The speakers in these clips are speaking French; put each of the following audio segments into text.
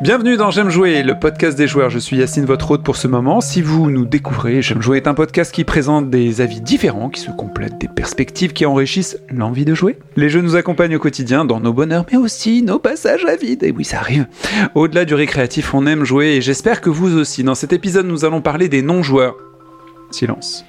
Bienvenue dans J'aime jouer, le podcast des joueurs. Je suis Yacine, votre hôte pour ce moment. Si vous nous découvrez, J'aime jouer est un podcast qui présente des avis différents, qui se complètent, des perspectives qui enrichissent l'envie de jouer. Les jeux nous accompagnent au quotidien dans nos bonheurs, mais aussi nos passages à vide. Et oui, ça arrive. Au-delà du récréatif, on aime jouer et j'espère que vous aussi. Dans cet épisode, nous allons parler des non-joueurs. Silence.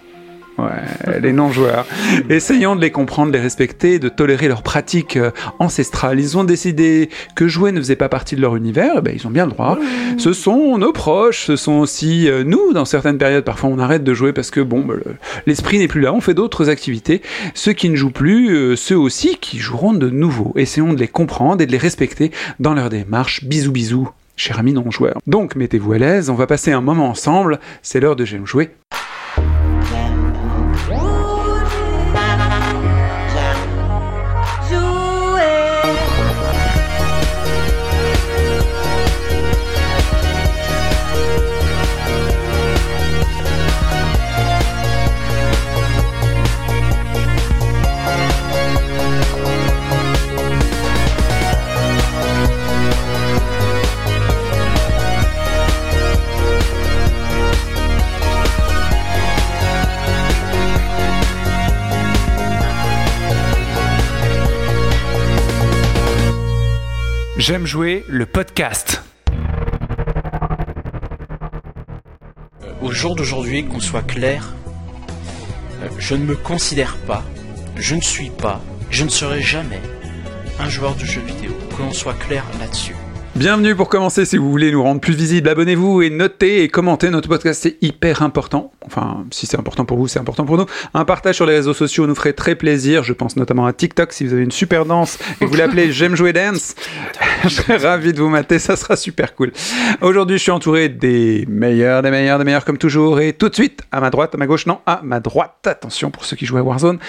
Ouais, les non-joueurs. Essayons de les comprendre, de les respecter, de tolérer leurs pratiques euh, ancestrales. Ils ont décidé que jouer ne faisait pas partie de leur univers, eh ben, ils ont bien le droit. Ce sont nos proches, ce sont aussi euh, nous, dans certaines périodes. Parfois, on arrête de jouer parce que, bon, ben, le- l'esprit n'est plus là, on fait d'autres activités. Ceux qui ne jouent plus, euh, ceux aussi qui joueront de nouveau. Essayons de les comprendre et de les respecter dans leur démarche. Bisous, bisous. Cher ami non-joueur. Donc, mettez-vous à l'aise, on va passer un moment ensemble. C'est l'heure de J'aime jouer. J'aime jouer le podcast. Au jour d'aujourd'hui, qu'on soit clair, euh, je ne me considère pas, je ne suis pas, je ne serai jamais un joueur de jeux vidéo. Que l'on soit clair là-dessus. Bienvenue pour commencer. Si vous voulez nous rendre plus visibles, abonnez-vous et notez et commentez notre podcast. C'est hyper important. Enfin, si c'est important pour vous, c'est important pour nous. Un partage sur les réseaux sociaux nous ferait très plaisir. Je pense notamment à TikTok. Si vous avez une super danse et que vous l'appelez J'aime jouer dance, je serais ravi de vous mater. Ça sera super cool. Aujourd'hui, je suis entouré des meilleurs, des meilleurs, des meilleurs comme toujours. Et tout de suite, à ma droite, à ma gauche, non, à ma droite. Attention pour ceux qui jouent à Warzone.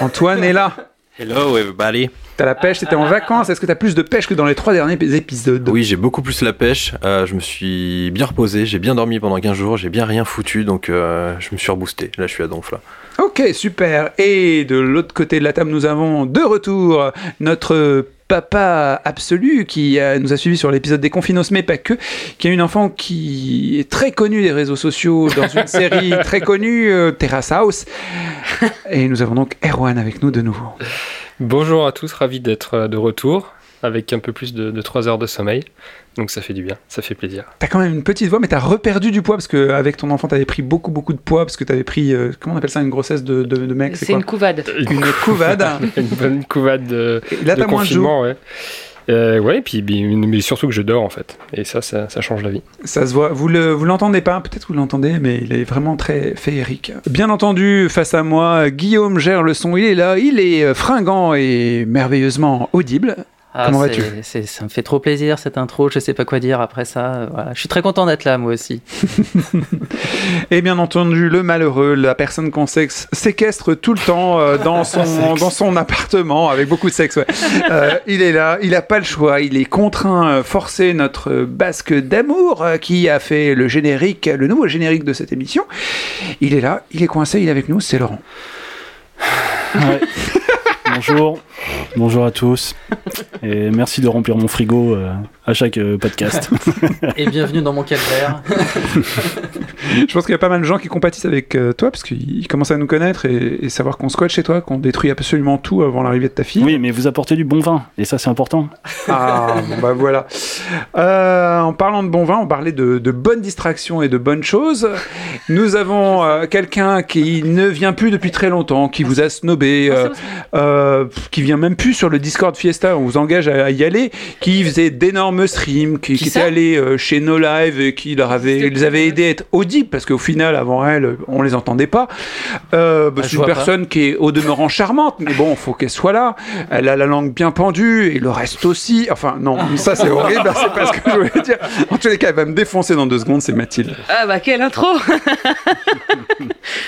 Antoine est là. Hello everybody. T'as la pêche, t'étais en vacances. Est-ce que t'as plus de pêche que dans les trois derniers épisodes Oui, j'ai beaucoup plus la pêche. Euh, je me suis bien reposé, j'ai bien dormi pendant 15 jours, j'ai bien rien foutu, donc euh, je me suis reboosté. Là, je suis à donf là. Ok, super. Et de l'autre côté de la table, nous avons de retour notre papa absolu qui euh, nous a suivis sur l'épisode des Confinos, mais pas que, qui a une enfant qui est très connue des réseaux sociaux dans une série très connue, euh, Terrace House. Et nous avons donc Erwan avec nous de nouveau. Bonjour à tous, ravi d'être euh, de retour avec un peu plus de, de 3 heures de sommeil. Donc ça fait du bien, ça fait plaisir. T'as quand même une petite voix, mais t'as reperdu du poids parce que avec ton enfant, t'avais pris beaucoup, beaucoup de poids parce que t'avais pris, euh, comment on appelle ça, une grossesse de, de, de mec C'est quoi une couvade. Une couvade. Une bonne couvade de, Et là, t'as moins de ouais. Euh, ouais, puis bi- mais surtout que je dors en fait. Et ça, ça, ça change la vie. Ça se voit. Vous le, vous l'entendez pas, peut-être que vous l'entendez, mais il est vraiment très féerique. Bien entendu, face à moi, Guillaume gère le son. Il est là, il est euh, fringant et merveilleusement audible. Ah, Comment vas-tu Ça me fait trop plaisir cette intro, je sais pas quoi dire après ça. euh, Voilà. Je suis très content d'être là moi aussi. Et bien entendu, le malheureux, la personne qu'on séquestre tout le temps euh, dans, son, dans son appartement, avec beaucoup de sexe. ouais. Euh, il est là, il n'a pas le choix, il est contraint, euh, forcé, notre basque d'amour euh, qui a fait le générique, le nouveau générique de cette émission. Il est là, il est coincé, il est avec nous, c'est Laurent. Ouais. Bonjour, bonjour à tous, et merci de remplir mon frigo euh, à chaque euh, podcast. Et bienvenue dans mon calvaire. Je pense qu'il y a pas mal de gens qui compatissent avec euh, toi, parce qu'ils commencent à nous connaître et, et savoir qu'on squatte chez toi, qu'on détruit absolument tout avant l'arrivée de ta fille. Oui, mais vous apportez du bon vin, et ça c'est important. Ah, bon bah voilà. Euh, en parlant de bon vin, on parlait de, de bonnes distractions et de bonnes choses. Nous avons euh, quelqu'un qui ne vient plus depuis très longtemps, qui vous a snobé, euh, euh, qui vient même plus sur le Discord Fiesta, on vous engage à, à y aller, qui faisait d'énormes streams, qui, qui était allé euh, chez No Live et qui leur avait, les avait aidés à être parce qu'au final, avant elle, on les entendait pas. Euh, bah, Ah, c'est une pas. personne qui est au demeurant charmante, mais bon, faut qu'elle soit là. Elle a la langue bien pendue et le reste aussi. Enfin, non, ça c'est horrible, c'est pas ce que je voulais dire. En tous les cas, elle va me défoncer dans deux secondes, c'est Mathilde. Ah bah quelle intro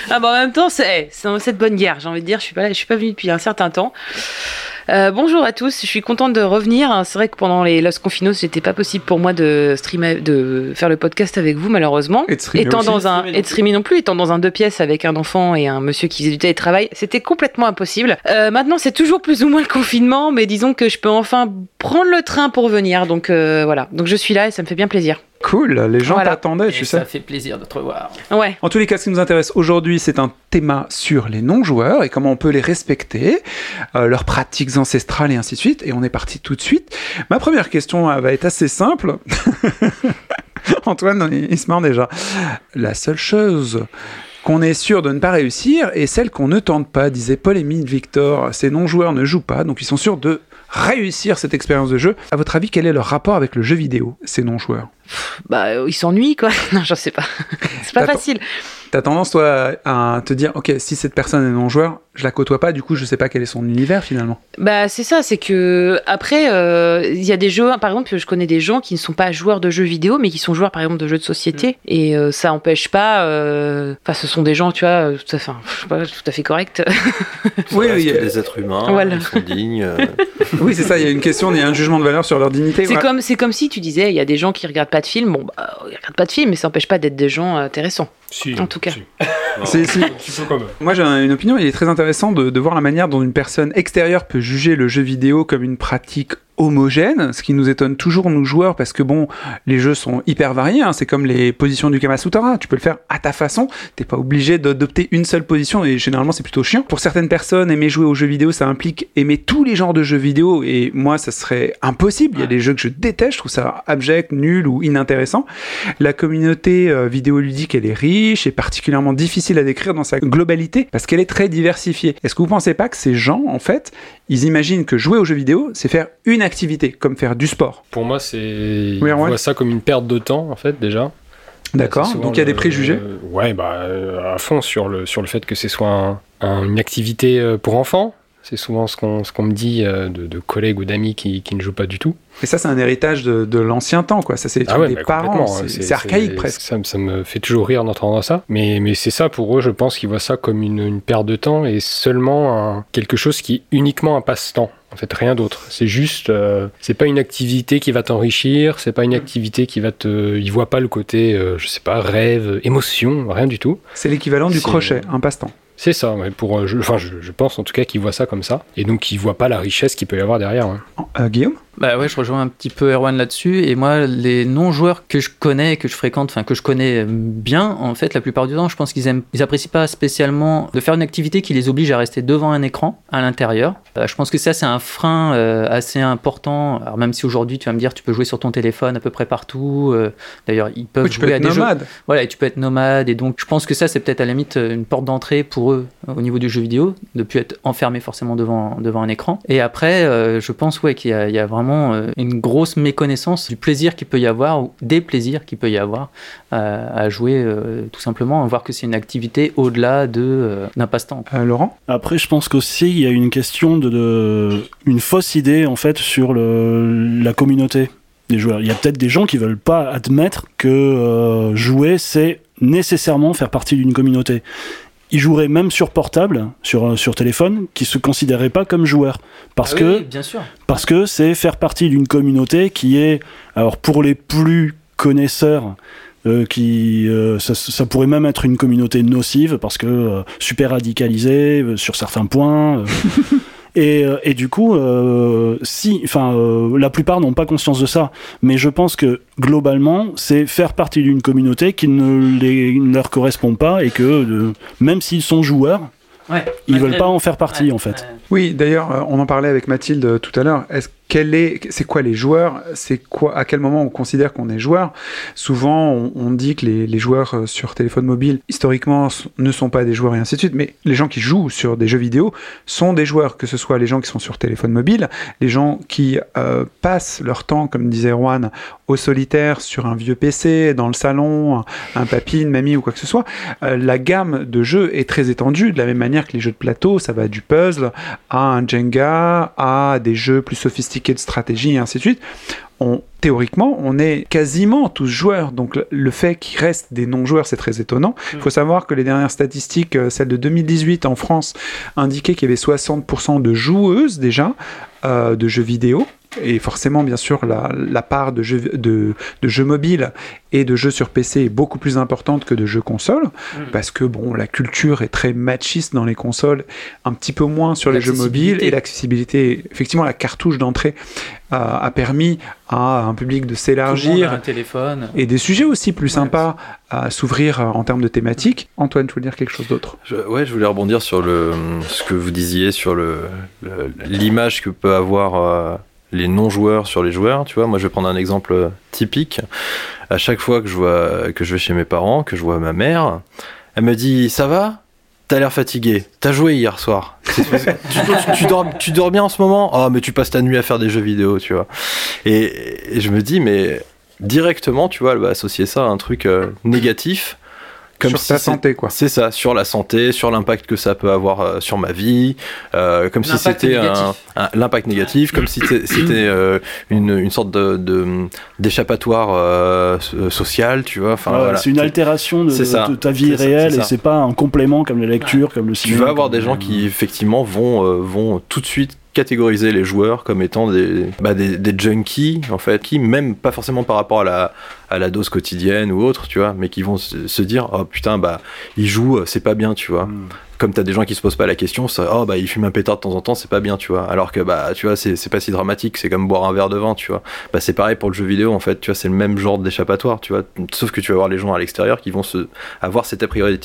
Ah bah en même temps, c'est c'est de bonne guerre, j'ai envie de dire. Je suis pas, je suis pas venue depuis un certain temps. Euh, bonjour à tous, je suis contente de revenir. C'est vrai que pendant les Los Confinos, c'était pas possible pour moi de streamer, de faire le podcast avec vous, malheureusement. Et de streamer étant aussi. dans un et de streamer non plus, étant dans un deux pièces avec un enfant et un monsieur qui faisait du télétravail, c'était complètement impossible. Euh, maintenant, c'est toujours plus ou moins le confinement, mais disons que je peux enfin prendre le train pour venir. Donc euh, voilà, donc je suis là et ça me fait bien plaisir. Cool, les gens Voilà. t'attendaient, Et tu ça sais. fait plaisir de te revoir. Ouais. En tous les cas, ce qui nous intéresse aujourd'hui, c'est un thème sur les non-joueurs et comment on peut les respecter, euh, leurs pratiques ancestrales et ainsi de suite. Et on est parti tout de suite. Ma première question euh, va être assez simple. Antoine, il, il se marre déjà. La seule chose qu'on est sûr de ne pas réussir est celle qu'on ne tente pas, disait Paul Émile Victor. Ces non-joueurs ne jouent pas, donc ils sont sûrs de réussir cette expérience de jeu. À votre avis, quel est leur rapport avec le jeu vidéo, ces non-joueurs? Bah, euh, ils s'ennuient quoi. Non, je sais pas. c'est pas facile. T'as tendance, toi, à te dire, ok, si cette personne est non-joueur, je la côtoie pas, du coup, je sais pas quel est son univers finalement. Bah c'est ça, c'est que après euh, il y a des jeux, par exemple je connais des gens qui ne sont pas joueurs de jeux vidéo mais qui sont joueurs par exemple de jeux de société et euh, ça empêche pas, euh, enfin ce sont des gens tu vois tout à fait, je sais pas, tout à fait corrects. Oui, oui, euh, des êtres humains, Voilà. ils sont dignes. euh, oui, c'est ça, il y a une question, il y a un jugement de valeur sur leur dignité. C'est Ouais. comme c'est comme si tu disais il y a des gens qui regardent pas de films, bon bah ils regardent pas de films mais ça empêche pas d'être des gens intéressants. Si, En tout cas. si. C'est- c'est- Un petit peu quand même. Moi, j'ai une opinion, il est très intéressant de, de voir la manière dont une personne extérieure peut juger le jeu vidéo comme une pratique homogène, ce qui nous étonne toujours nous joueurs parce que bon, les jeux sont hyper variés, hein, c'est comme les positions du Kamasutra, tu peux le faire à ta façon, t'es pas obligé d'adopter une seule position et généralement c'est plutôt chiant. Pour certaines personnes, aimer jouer aux jeux vidéo, ça implique aimer tous les genres de jeux vidéo et moi ça serait impossible, il y a des jeux que je déteste, je trouve ça abject, nul ou inintéressant. La communauté euh, vidéoludique, elle est riche et particulièrement difficile à décrire dans sa globalité parce qu'elle est très diversifiée. Est-ce que vous pensez pas que ces gens, en fait, ils imaginent que jouer aux jeux vidéo, c'est faire une activité, comme faire du sport? Pour moi, c'est. Oui, ça comme une perte de temps, en fait, déjà. D'accord Donc il y a des le- préjugés Ouais, bah, euh, à fond sur le, sur le fait que ce soit un- un- une activité euh, pour enfants. C'est souvent ce qu'on me dit euh, de, de collègues ou d'amis qui, qui ne jouent pas du tout. Et ça, c'est un héritage de, de l'ancien temps, quoi. Ça, c'est des trucs des bah, parents. complètement, C'est archaïque presque. Ça, me- ça me fait toujours rire d'entendre ça. Mais, mais c'est ça pour eux, je pense qu'ils voient ça comme une, une perte de temps et seulement un- quelque chose qui est uniquement un passe-temps. En fait, rien d'autre. C'est juste, euh, c'est pas une activité qui va t'enrichir, c'est pas une activité qui va te. Ils voient pas le côté, euh, je sais pas, rêve, émotion, rien du tout. C'est l'équivalent du crochet, un passe-temps. C'est ça, ouais, pour, euh, je, pense en tout cas qu'ils voient ça comme ça. Et donc, ils voient pas la richesse qu'il peut y avoir derrière. Euh, Guillaume? Bah ouais, je rejoins un petit peu Erwan là-dessus. Et moi, les non-joueurs que je connais, que je fréquente, enfin que je connais bien, en fait, la plupart du temps, je pense qu'ils aiment, ils apprécient pas spécialement de faire une activité qui les oblige à rester devant un écran à l'intérieur. Euh, je pense que ça, c'est un frein euh, assez important. Alors même si aujourd'hui, tu vas me dire, tu peux jouer sur ton téléphone à peu près partout. euh, D'ailleurs, ils peuvent Oui, tu peux à être jeux. nomade. Voilà, et tu peux être nomade, et donc je pense que ça, c'est peut-être à la limite une porte d'entrée pour eux au niveau du jeu vidéo, de plus être enfermé forcément devant, devant un écran. Et après, je pense ouais, qu'il y a vraiment euh, une grosse méconnaissance du plaisir qu'il peut y avoir, ou des plaisirs qu'il peut y avoir euh, à jouer euh, tout simplement, à voir que c'est une activité au-delà de, euh, d'un passe-temps. Euh, Laurent? Après, je pense qu'aussi il y a une question de, de- une fausse idée en fait sur le, la communauté des joueurs. Il y a peut-être des gens qui veulent pas admettre que euh, jouer c'est nécessairement faire partie d'une communauté. Ils joueraient même sur portable, sur, sur téléphone, qui se considéraient pas comme joueurs. Parce Ah que oui, bien sûr. parce que c'est faire partie d'une communauté qui est, alors pour les plus connaisseurs, euh, qui euh, ça, ça pourrait même être une communauté nocive parce que euh, super radicalisée euh, sur certains points. euh. Et, et du coup, euh, si, enfin, euh, la plupart n'ont pas conscience de ça, mais je pense que globalement, c'est faire partie d'une communauté qui ne, les, ne leur correspond pas et que euh, même s'ils sont joueurs, Ouais. ils veulent pas en faire partie Ouais, en fait. ouais. Oui, d'ailleurs, on en parlait avec Mathilde tout à l'heure. Est-ce quel est, c'est quoi les joueurs C'est quoi À quel moment on considère qu'on est joueur Souvent, on, dit que les, joueurs euh, sur téléphone mobile, historiquement, ne sont pas des joueurs et ainsi de suite. Mais les gens qui jouent sur des jeux vidéo sont des joueurs, que ce soit les gens qui sont sur téléphone mobile, les gens qui euh, passent leur temps, comme disait Erwan, au solitaire sur un vieux PC, dans le salon, un papy, une mamie ou quoi que ce soit. Euh, la gamme de jeux est très étendue, de la même manière que les jeux de plateau, ça va du puzzle à un Jenga, à des jeux plus sophistiqués de stratégie et ainsi de suite, on, théoriquement, on est quasiment tous joueurs. Donc le- fait qu'il reste des non-joueurs, c'est très étonnant. Il faut savoir que les dernières statistiques, euh, celles de 2018 en France, indiquaient qu'il y avait 60% de joueuses déjà euh, de jeux vidéo. Et forcément, bien sûr, la, la part de jeux, de, de jeux mobiles et de jeux sur PC est beaucoup plus importante que de jeux console, parce que bon, la culture est très machiste dans les consoles, un petit peu moins sur les jeux mobiles, et l'accessibilité, effectivement, la cartouche d'entrée euh, a permis à un public de s'élargir un téléphone. et des sujets aussi plus Ouais, sympas à s'ouvrir en termes de thématiques. Antoine, tu veux dire quelque chose d'autre? Je- ouais, je voulais rebondir sur le, ce que vous disiez sur le, le- l'image que peut avoir euh, les non-joueurs sur les joueurs. Tu vois, moi, je vais prendre un exemple euh, typique. À chaque fois que je vais chez mes parents, que je vois ma mère, elle me dit "Ça va? T'as l'air fatigué. T'as joué hier soir. tu, tu- dors, tu bien en ce moment? Ah, mais tu passes ta nuit à faire des jeux vidéo, tu vois. Et, et je me dis, mais directement, tu vois, elle va associer ça à un truc euh, négatif. Comme Sur si ta c'est- santé, quoi. c'est ça, sur la santé, sur l'impact que ça peut avoir euh, sur ma vie, euh, comme si c'était un, l'impact négatif, comme si c'était euh, une, une sorte de, d'échappatoire euh, so- social, tu vois. Enfin, Ouais, voilà. C'est une altération de, ça. ta vie ça, réelle c'est et ça. c'est pas un complément comme la lecture, comme le Tu cinéma. vas avoir des gens qui effectivement vont, euh, vont tout de suite catégoriser les joueurs comme étant des, bah, des, junkies en fait qui même pas forcément par rapport à la, dose quotidienne ou autre tu vois mais qui vont se, dire oh putain bah il joue c'est pas bien tu vois Mm. Comme t'as des gens qui se posent pas la question ça, oh bah il fume un pétard de temps en temps c'est pas bien tu vois. Alors que bah tu vois c'est pas si dramatique c'est comme boire un verre de vin tu vois. Bah c'est pareil pour le jeu vidéo en fait tu vois c'est le même genre d'échappatoire tu vois. Sauf que tu vas voir les gens à l'extérieur qui vont se avoir cet a priori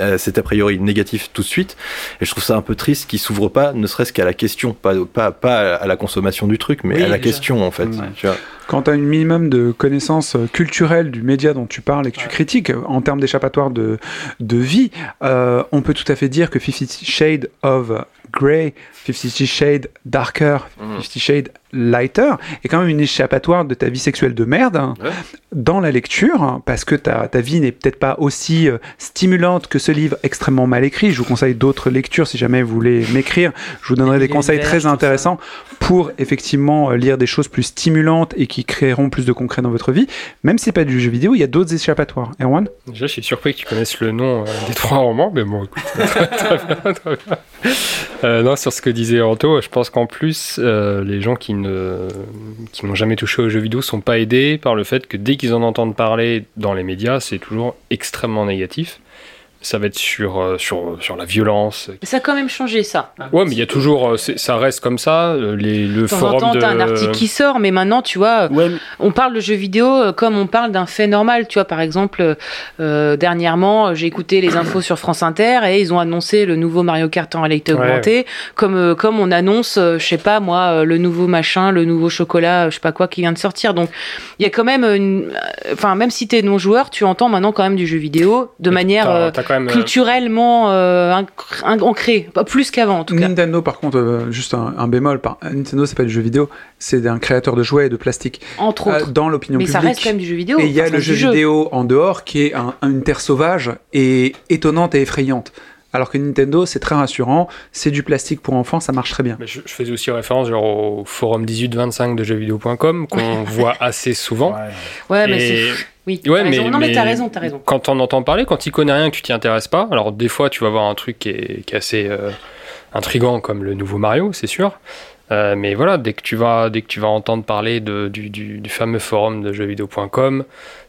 euh, cet a priori négatif tout de suite. Et je trouve ça un peu triste qu'ils s'ouvrent pas ne serait-ce qu'à la question pas pas pas à la consommation du truc mais Oui, à la déjà. question en fait Mm. tu vois Quand tu as un minimum de connaissances euh, culturelles du média dont tu parles et que tu critiques euh, en termes d'échappatoire de, de vie, euh, on peut tout à fait dire que Fifty Shades of Grey, Fifty Shades Darker, Mhm. Fifty Shades Lighter est quand même une échappatoire de ta vie sexuelle de merde hein, Ouais. dans la lecture, hein, parce que ta, ta vie n'est peut-être pas aussi euh, stimulante que ce livre extrêmement mal écrit. Je vous conseille d'autres lectures si jamais vous voulez m'écrire. Je vous donnerai des conseils Verge, très intéressants pour effectivement euh, lire des choses plus stimulantes et qui créeront plus de concret dans votre vie. Même si c'est pas du jeu vidéo, il y a d'autres échappatoires. Erwan? Déjà, je suis surpris que tu connaisses le nom euh, des trois romans, mais bon, écoute, très, très bien, très bien. Euh, non, sur ce que disait Anto, je pense qu'en plus, euh, les gens qui ne qui n'ont jamais touché aux jeux vidéo sont pas aidés par le fait que dès qu'ils en entendent parler dans les médias, c'est toujours extrêmement négatif. Ça va être sur, euh, sur, sur la violence. Ça a quand même changé ça. Ouais, mais il y a toujours, euh, ça reste comme ça. euh, Les, le De temps en forum temps, de. t'as un article qui sort, mais maintenant, tu vois, Ouais, mais- on parle de jeux vidéo euh, comme on parle d'un fait normal. Tu vois, par exemple, euh, dernièrement, j'ai écouté les infos sur France Inter et ils ont annoncé le nouveau Mario Kart en réalité Ouais. augmentée, comme, euh, comme on annonce, euh, je sais pas moi, euh, le nouveau machin, le nouveau chocolat, euh, je sais pas quoi qui vient de sortir. Donc, il y a quand même une. euh, Enfin, même si t'es non-joueur, tu entends maintenant quand même du jeu vidéo de manière T'as- euh, t'as quand même, euh, culturellement euh, pas plus qu'avant en tout cas. Nintendo, par contre, euh, juste un, un bémol. Par, Nintendo, c'est pas du jeu vidéo, c'est un créateur de jouets et de plastique. Entre Euh, autres. dans l'opinion mais publique. ça reste quand même du jeu vidéo. Et il y a le jeu vidéo en dehors qui est un- une terre sauvage et étonnante et effrayante. Alors que Nintendo, c'est très rassurant, c'est du plastique pour enfants, ça marche très bien. Mais je, je faisais aussi référence genre, au forum 1825 de jeuxvideo.com qu'on voit assez souvent. ouais. Ouais, mais c'est. Oui, Ouais, mais. Non, mais mais t'as raison, t'as raison. Quand on entend parler, quand tu connais rien, que tu t'y intéresses pas, alors des fois tu vas voir un truc qui est, qui est assez euh, intrigant comme le nouveau Mario, c'est sûr. Euh, mais voilà, dès que tu vas, dès que tu vas entendre parler de, du, du- du fameux forum de jeuxvideo.com,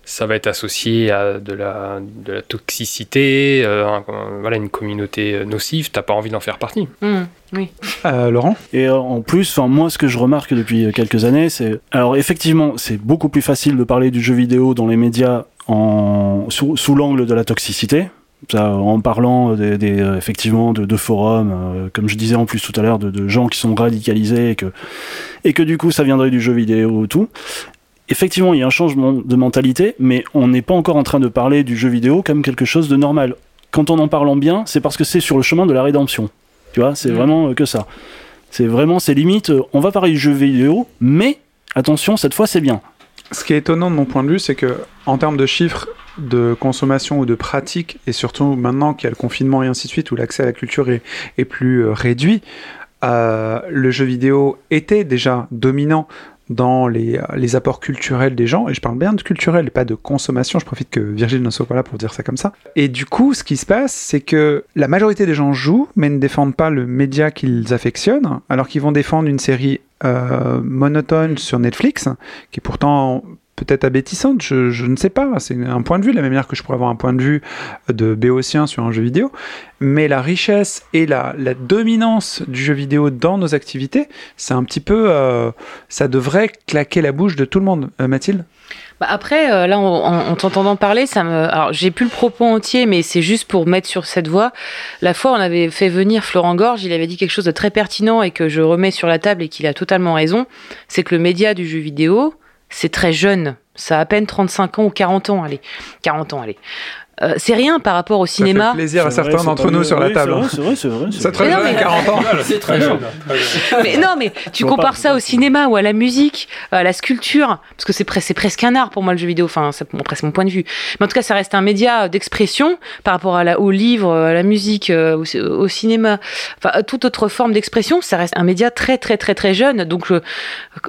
ça va être associé à de la, de la toxicité, euh, un- voilà, une communauté nocive. T'as pas envie d'en faire partie. Hum, oui. Euh, Laurent? Et en plus, moi, ce que je remarque depuis euh, quelques années, c'est alors effectivement, c'est beaucoup plus facile de parler du jeu vidéo dans les médias en sous, sous l'angle de la toxicité. Ça, en parlant des, des, effectivement de, de forums, euh, comme je disais en plus tout à l'heure, de, de gens qui sont radicalisés et que, et que du coup ça viendrait du jeu vidéo ou tout. Effectivement, il y a un changement de mentalité, mais on n'est pas encore en train de parler du jeu vidéo comme quelque chose de normal. Quand on en parle en bien, c'est parce que c'est sur le chemin de la rédemption. Tu vois, c'est Mm. vraiment euh, que ça. C'est vraiment, c'est limite, euh, on va parler du jeu vidéo, mais attention, cette fois c'est bien. Ce qui est étonnant de mon point de vue, c'est que en termes de chiffres de consommation ou de pratique, et surtout maintenant qu'il y a le confinement et ainsi de suite, où l'accès à la culture est, est plus euh, réduit, euh, le jeu vidéo était déjà dominant dans les, apports culturels des gens, et je parle bien de culturel pas de consommation, je profite que Virgile ne soit pas là pour dire ça comme ça. Et du coup, ce qui se passe, c'est que la majorité des gens jouent, mais ne défendent pas le média qu'ils affectionnent, alors qu'ils vont défendre une série euh, monotone sur Netflix, qui est pourtant peut-être abétissante, je, ne sais pas, c'est un point de vue, de la même manière que je pourrais avoir un point de vue de béotien sur un jeu vidéo, mais la richesse et la, dominance du jeu vidéo dans nos activités, c'est un petit peu, euh, ça devrait claquer la bouche de tout le monde. Euh, Mathilde? Bah après, euh, là, en, en t'entendant parler, j'ai plus le propos entier, mais c'est juste pour mettre sur cette voie. La fois, on avait fait venir Florent Gorge, il avait dit quelque chose de très pertinent et que je remets sur la table et qu'il a totalement raison. C'est que le média du jeu vidéo, c'est très jeune. Ça a à peine 35 ans ou 40 ans, allez. 40 ans, allez. Euh, c'est rien par rapport au cinéma. Ça fait plaisir à certains d'entre nous sur la table. C'est vrai, c'est vrai. C'est très jeune, 40 ans. C'est très jeune. mais non, mais tu compares ça au cinéma ou à la musique, à la sculpture, parce que c'est pre presque un art pour moi le jeu vidéo. Enfin, c'est mon point de vue. Mais en tout cas, ça reste un média d'expression par rapport à la, au livre, à la musique, au, au cinéma, enfin à toute autre forme d'expression. Ça reste un média très très très très jeune. Donc, euh,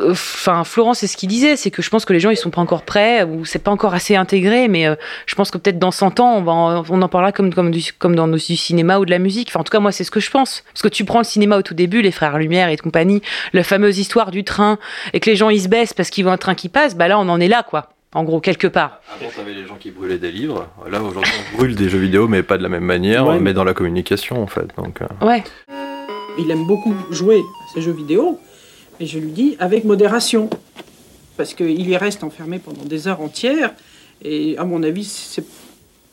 enfin, Florence, c'est ce qu'il disait, c'est que je pense que les gens ils sont pas encore prêts ou c'est pas encore assez intégré. Mais euh, je pense que peut-être dans 100 ans on, va en, on en parlera comme, comme, du, comme dans du cinéma ou de la musique. Enfin, en tout cas, moi, c'est ce que je pense. Parce que tu prends le cinéma au tout début, les Frères Lumière et compagnie, la fameuse histoire du train, et que les gens, ils se baissent parce qu'ils voient un train qui passe, bah là, on en est là, quoi. En gros, quelque part. Avant, t'avais les gens qui brûlaient des livres. Là, aujourd'hui, on brûle des jeux vidéo, mais pas de la même manière, Ouais. mais dans la communication, en fait. Donc, euh, Ouais. Il aime beaucoup jouer à ces jeux vidéo, et je lui dis avec modération, parce qu'il y reste enfermé pendant des heures entières, et à mon avis, c'est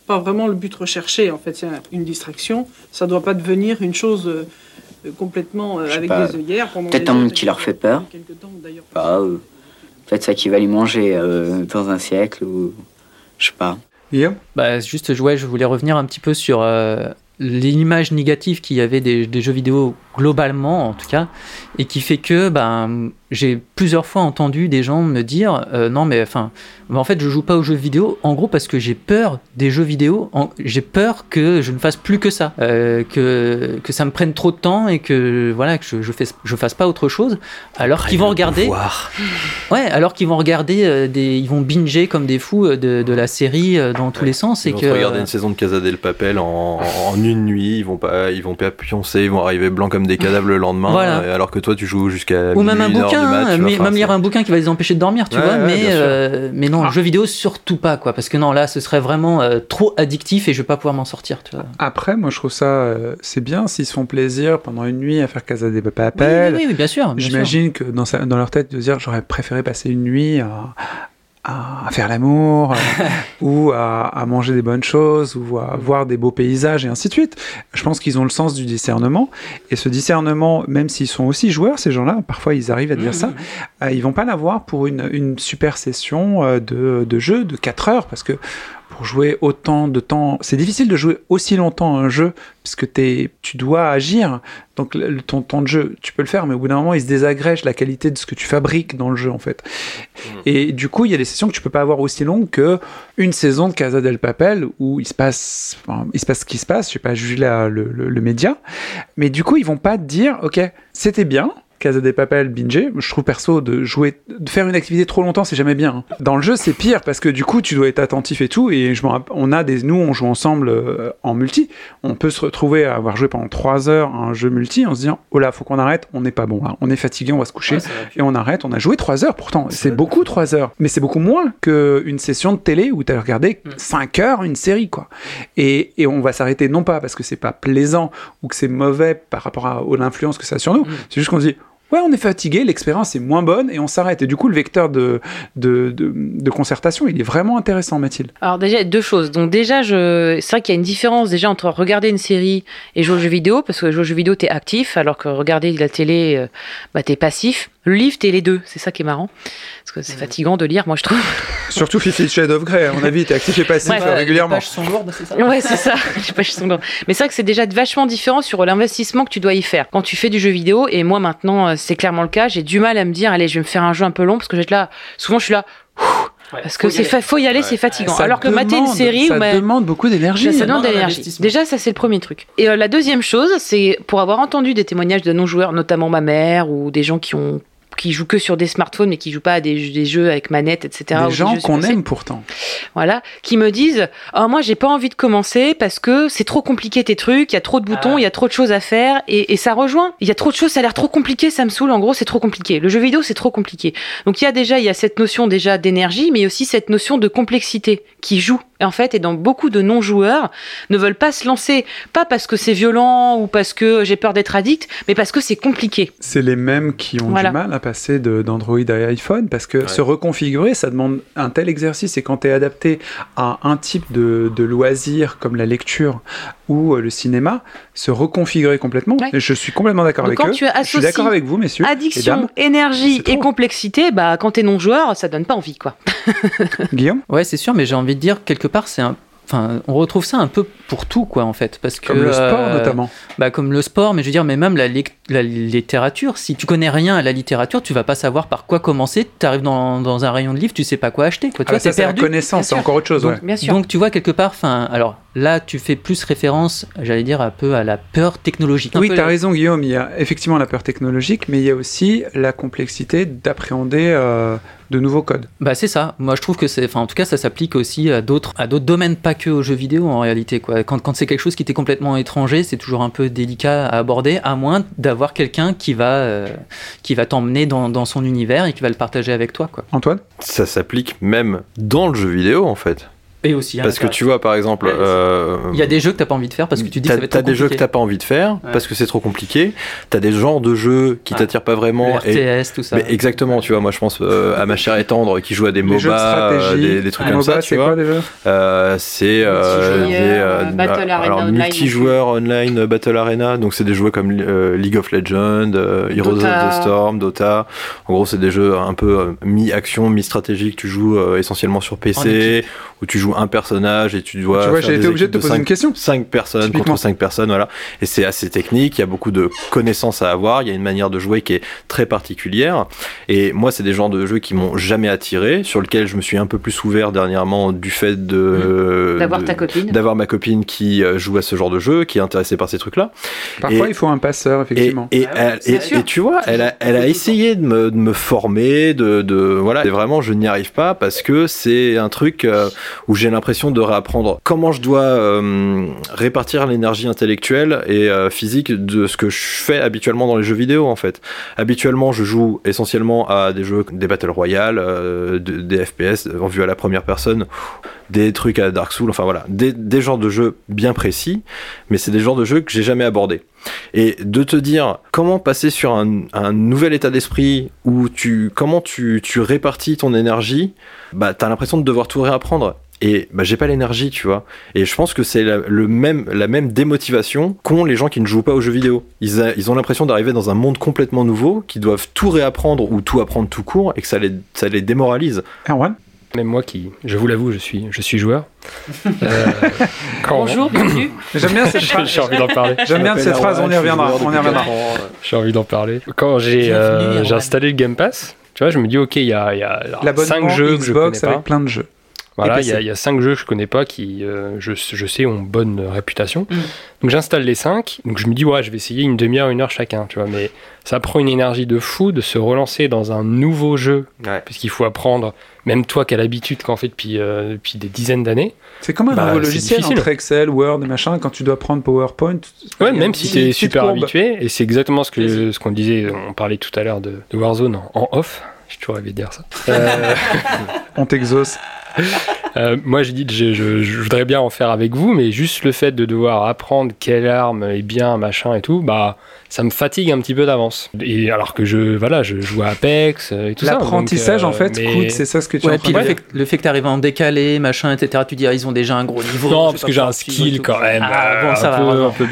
pas vraiment le but recherché. En fait, c'est un- une distraction. Ça doit pas devenir une chose euh, complètement euh, avec pas, des œillères. peut-être un monde qui leur fait peur. Pas, euh, peut-être ça qui va les manger euh, dans un siècle ou je sais pas. Guillaume? Bah, juste, ouais, je voulais revenir un petit peu sur euh, l'image négative qu'il y avait des, des jeux vidéo globalement, en tout cas, et qui fait que ben, j'ai plusieurs fois entendu des gens me dire euh, non, mais enfin, en fait, je joue pas aux jeux vidéo, en gros, parce que j'ai peur des jeux vidéo, j'ai peur que je ne fasse plus que ça, euh, que, que ça me prenne trop de temps et que voilà, que je, je, fais, je fasse pas autre chose, alors qu'ils vont regarder. Ouais, alors qu'ils vont regarder euh, des, ils vont binger comme des fous de, de la série dans tous les sens ils et vont que regarder une saison de Casa del Papel en, en une nuit, ils vont pas, ils vont pas pioncer, ils vont arriver blancs comme des cadavres le lendemain, Voilà. euh, alors que toi tu joues jusqu'à ou même un bouquin, du mat, tu vois, même lire un bouquin qui va les empêcher de dormir, tu Ouais, vois, ouais, mais euh, mais non, Ah. le jeu vidéo surtout pas quoi, parce que non là, ce serait vraiment euh, trop addictif et je vais pas pouvoir m'en sortir, tu vois. Après, moi, je trouve ça, euh, c'est bien s'ils se font plaisir pendant une nuit à faire Casa des Oui, Papel. oui, oui, bien sûr. bien sûr. J'imagine que dans, sa- dans leur tête, de dire j'aurais préféré passer une nuit à, à, à faire l'amour, euh, ou à, à manger des bonnes choses, ou à voir des beaux paysages, et ainsi de suite. Je pense qu'ils ont le sens du discernement, et ce discernement, même s'ils sont aussi joueurs, ces gens-là, parfois ils arrivent à dire ça, euh, ils vont pas l'avoir pour une, une super session euh, de, de jeu de 4 heures, parce que pour jouer autant de temps, c'est difficile de jouer aussi longtemps à un jeu, puisque tu dois agir. Donc le, ton temps de jeu, tu peux le faire, mais au bout d'un moment, il se désagrège la qualité de ce que tu fabriques dans le jeu, en fait. Et du coup, il y a des sessions que tu peux pas avoir aussi longues que une saison de Casa del Papel où il se passe, enfin, il se passe ce qui se passe. Je vais pas juger le, le- le média, mais du coup, ils vont pas te dire, ok, c'était bien. Casa del Papel, Binge, je trouve perso de jouer, de faire une activité trop longtemps, c'est jamais bien. hein. Dans le jeu, c'est pire parce que du coup, tu dois être attentif et tout. Et je on a des, nous, on joue ensemble euh, en multi. On peut se retrouver à avoir joué pendant 3 heures un jeu multi en se disant, oh là, faut qu'on arrête, on n'est pas bon là, on est fatigué, on va se coucher. Et on arrête, on a joué 3 heures pourtant. C'est beaucoup 3 heures. Mais c'est beaucoup moins qu'une session de télé où tu as regardé 5 heures une série, quoi. Et, et on va s'arrêter non pas parce que c'est pas plaisant ou que c'est mauvais par rapport à, à l'influence que ça a sur nous. C'est juste qu'on se dit, ouais, on est fatigué, l'expérience est moins bonne et on s'arrête. Et du coup, le vecteur de, de, concertation, il est vraiment intéressant, Mathilde. Alors déjà deux choses. Donc déjà, je... c'est vrai qu'il y a une différence déjà entre regarder une série et jouer aux jeux vidéo, parce que jouer aux jeux vidéo t'es actif, alors que regarder la télé, euh, bah t'es passif. Le livre t'es les deux, c'est ça qui est marrant, parce que c'est fatigant de lire, moi je trouve. Surtout Fifi Shade of Grey, à mon avis, t'es actif et passif Ouais, euh, régulièrement. Les pages sont lourdes, c'est ça Ouais, c'est ça. Je sais pas, je suis son Mais c'est vrai que c'est déjà vachement différent sur l'investissement que tu dois y faire quand tu fais du jeu vidéo. Et moi maintenant, euh, c'est clairement le cas. J'ai du mal à me dire, allez, je vais me faire un jeu un peu long parce que j'étais là. Souvent, je suis là. Parce que c'est fa- faut y aller, c'est fatigant. Ça Alors que mater une demande- série, ça ouais, demande beaucoup d'énergie. ça, ça demande demande investissement. Déjà, ça c'est le premier truc. Et euh, la deuxième chose, c'est pour avoir entendu des témoignages de non-joueurs, notamment ma mère ou des gens qui ont qui jouent que sur des smartphones mais qui jouent pas à des, des jeux avec manette, etc. Des gens qu'on aime pourtant. voilà, qui me disent oh, moi j'ai pas envie de commencer parce que c'est trop compliqué tes trucs, il y a trop de boutons, il y a trop de choses à faire et, et ça rejoint. Il y a trop de choses, ça a l'air trop compliqué, ça me saoule. En gros, c'est trop compliqué. Le jeu vidéo, c'est trop compliqué. Donc il y a déjà il y a cette notion déjà d'énergie, mais aussi cette notion de complexité qui joue. Et en fait, et dans beaucoup de non-joueurs ne veulent pas se lancer, pas parce que c'est violent ou parce que j'ai peur d'être addict, mais parce que c'est compliqué. C'est les mêmes qui ont Voilà. du mal à passer d'Android à iPhone parce que se reconfigurer, ça demande un tel exercice. Et quand tu es adapté à un type de, de loisir comme la lecture ou euh, le cinéma, se reconfigurer complètement. Ouais. Je suis complètement d'accord Donc avec quand eux. tu je suis associes d'accord avec vous, messieurs. et Addiction, dames. énergie et complexité, bah quand t'es non-joueur, ça donne pas envie quoi. Guillaume? Ouais, c'est sûr, mais j'ai envie de dire quelque part, c'est un. Enfin, on retrouve ça un peu pour tout, quoi, en fait, parce que Comme le sport euh, notamment. Bah, comme le sport, mais je veux dire, mais même la, la littérature. Si tu connais rien à la littérature, tu vas pas savoir par quoi commencer. Tu arrives dans, dans un rayon de livres, tu sais pas quoi acheter. Quoi. Tu Ah, vois, ça, c'est la perdu. connaissance, c'est encore autre chose. Donc, ouais. Bien sûr. Donc tu vois quelque part, enfin, alors là tu fais plus référence, j'allais dire un peu à la peur technologique. Un Oui, tu as la- raison, Guillaume. Il y a effectivement la peur technologique, mais il y a aussi la complexité d'appréhender euh, de nouveaux codes. Bah c'est ça. Moi je trouve que c'est, enfin en tout cas ça s'applique aussi à d'autres, à d'autres domaines, pas que aux jeux vidéo en réalité quoi. Quand, quand c'est quelque chose qui t'est complètement étranger, c'est toujours un peu délicat à aborder, à moins d'avoir quelqu'un qui va, euh, qui va t'emmener dans, dans son univers et qui va le partager avec toi quoi. Antoine? Ça s'applique même dans le jeu vidéo en fait. Et aussi. hein, Parce que tu vois par exemple, euh, il y a des jeux que t'as pas envie de faire parce que tu dis que t'as ça va être t'as des jeux que t'as pas envie de faire Ouais. parce que c'est trop compliqué. T'as des genres de jeux qui Ouais. t'attirent pas vraiment. Le et- RTS tout ça. mais exactement, tu vois, moi je pense euh, à ma chère et tendre qui joue à des de MOBA, euh, des, des trucs comme MOBA, ça, c'est quoi déjà Euh, c'est euh, des, euh, euh, Battle bah, Arena alors, Online multijoueur online Battle Arena donc c'est des jeux comme euh, League of Legends euh, Heroes Dota. of the Storm Dota en gros c'est des jeux un peu euh, mi-action mi-stratégie que tu joues euh, essentiellement sur PC où tu joues un personnage et tu dois Tu vois, j'ai été obligé de te poser cinq- une question. 5 personnes contre 5 personnes, voilà. Et c'est assez technique, il y a beaucoup de connaissances à avoir, il y a une manière de jouer qui est très particulière. Et moi, c'est des genres de jeux qui m'ont jamais attiré, sur lesquels je me suis un peu plus ouvert dernièrement du fait de. Mmh. D'avoir de- ta copine. D'avoir ma copine qui euh, joue à ce genre de jeu, qui est intéressée par ces trucs-là. Parfois, Et- il faut un passeur, effectivement. et, Ah ouais, elle- c'est et- sûr. et tu vois, elle a, elle a essayé de me, de me former, de, de voilà. Et vraiment, je n'y arrive pas parce que c'est un truc euh, où j'ai l'impression de réapprendre comment je dois euh, répartir l'énergie intellectuelle et euh, physique de ce que je fais habituellement dans les jeux vidéo en fait. Habituellement, je joue essentiellement à des jeux, des battle royale, euh, de- des FPS en vue à la première personne, des trucs à Dark Souls, enfin voilà, des, des genres de jeux bien précis, mais c'est des genres de jeux que j'ai jamais abordés. Et de te dire comment passer sur un, un nouvel état d'esprit où tu comment tu, tu répartis ton énergie, bah t'as l'impression de devoir tout réapprendre. Et bah j'ai pas l'énergie, tu vois. Et je pense que c'est la, le même, la même démotivation qu'ont les gens qui ne jouent pas aux jeux vidéo. Ils, a- ils ont l'impression d'arriver dans un monde complètement nouveau, qui doivent tout réapprendre ou tout apprendre tout court, et que ça les, ça les démoralise. Erwan? Même moi qui, je vous l'avoue, je suis, je suis joueur. Euh, Bonjour, bienvenue. J'aime bien cette phrase. j'ai envie d'en parler. J'aime bien cette phrase, on y reviendra. On y reviendra. J'ai envie d'en parler. Quand j'ai J'ai euh, j'ai installé le Game Pass, tu vois, je me dis, ok, il y a, il y a alors, L'abonnement cinq jeux que je connais Xbox pas. avec plein de jeux. Voilà, il y, a- y cinq jeux que je connais pas qui, euh, je, je sais, ont bonne réputation. Mm. Donc j'installe les cinq. Donc je me dis, ouais, je vais essayer une demi-heure, une heure chacun, tu vois. Mais ça prend une énergie de fou de se relancer dans un nouveau jeu, Ouais. puisqu'il faut apprendre, même toi qui as l'habitude, qu'en fait depuis, euh, depuis des dizaines d'années. C'est comme un Bah, nouveau c'est logiciel entre Excel, Word et machin, quand tu dois prendre PowerPoint. Ouais, même si tu es super courbe. habitué, et c'est exactement ce que Plaisir. ce qu'on disait, on parlait tout à l'heure de, de Warzone en, en off. J'ai toujours rêvé de dire ça. Euh, On t'exauce. Euh, moi, je, je- je voudrais bien en faire avec vous, mais juste le fait de devoir apprendre quelle arme est bien, machin et tout, bah, ça me fatigue un petit peu d'avance. Et alors que je, voilà, je joue à Apex euh, et tout ça. L'apprentissage, en fait, mais- coûte, c'est ça ce que tu Ouais, en puis le fait, que- le fait que tu arrives en décalé, machin, etc., tu dis, ah, ils ont déjà un gros niveau. Non, parce que j'ai un skill quand même. Ah, euh, bon, ça un va, peu, un peu.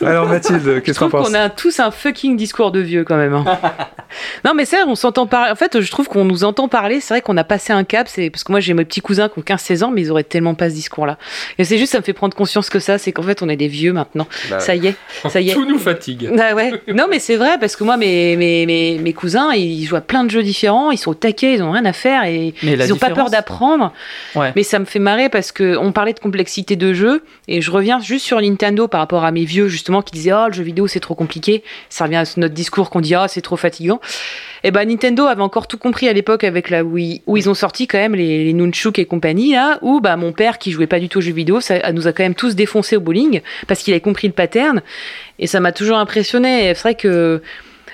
Alors Mathilde, qu'est-ce qu'on trouve pense qu'on a tous un fucking discours de vieux quand même. hein. non mais c'est vrai, on s'entend parler. En fait, je trouve qu'on nous entend parler. C'est vrai qu'on a passé un cap. C'est parce que moi j'ai mes petits cousins qui ont 16 ans, mais ils auraient tellement pas ce discours-là. Et c'est juste, ça me fait prendre conscience que ça, c'est qu'en fait, on est des vieux maintenant. Bah, ça y est, ça y est. Tout nous fatigue. Ah ouais. Non, mais c'est vrai, parce que moi, mes, mes, mes, mes cousins, ils jouent à plein de jeux différents, ils sont au taquet, ils ont rien à faire et Mais ils ont pas peur d'apprendre. Ouais. Mais ça me fait marrer parce que on parlait de complexité de jeu et je reviens juste sur Nintendo par rapport à mes vieux justement qui disaient oh le jeu vidéo c'est trop compliqué. Ça revient à notre discours qu'on dit ah c'est trop fatigant. Et ben Nintendo avait encore tout compris à l'époque avec la Wii où ils ont sorti quand même les, les Nunchuk et compagnie là où bah mon père qui jouait pas du tout aux jeux vidéo ça nous a quand même tous défoncé au bowling parce qu'il avait compris le pattern et ça m'a toujours impressionné. C'est vrai que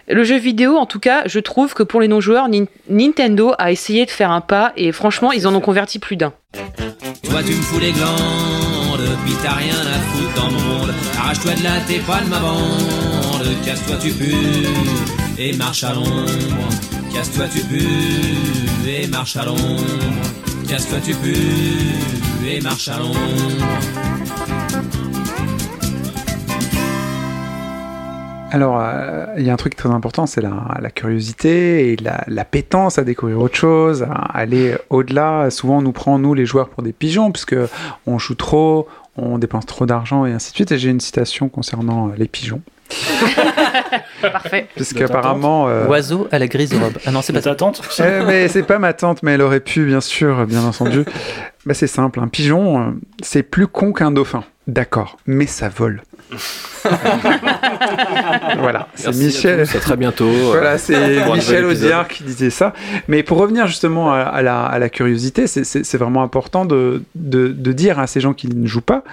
le jeu vidéo, en tout cas, je trouve que pour les non-joueurs, Nin- Nintendo a essayé de faire un pas et franchement, ils en ont converti plus d'un. Toi tu me fous les glandes, puis t'as rien à foutre dans mon monde. Arrache-toi de là, t'es pas de ma bande. Casse-toi, tu pues, et marche à l'ombre. Casse-toi, tu pues, et marche à l'ombre. Casse-toi, tu pues, et marche à l'ombre. Alors, euh, il y a un truc très important, c'est la, la curiosité et la, la pétence à découvrir autre chose, à aller au-delà. Souvent, on nous prend, nous, les joueurs, pour des pigeons, puisque on joue trop, on dépense trop d'argent et ainsi de suite. Et j'ai une citation concernant euh, les pigeons. Parfait. Parce qu'apparemment... euh, Oiseau à la grise robe. Ah non, c'est pas ta tante mais c'est pas ma tante, mais elle aurait pu, bien sûr, bien entendu. Bah, c'est simple, un pigeon, euh, c'est plus con qu'un dauphin. D'accord, mais ça vole. voilà, c'est à Michel. tous, à très bientôt. Voilà, c'est Michel. Audiard qui disait ça. Mais pour revenir justement à, à la, à la curiosité, c'est- vraiment important de, de, de dire à ces gens qui ne jouent pas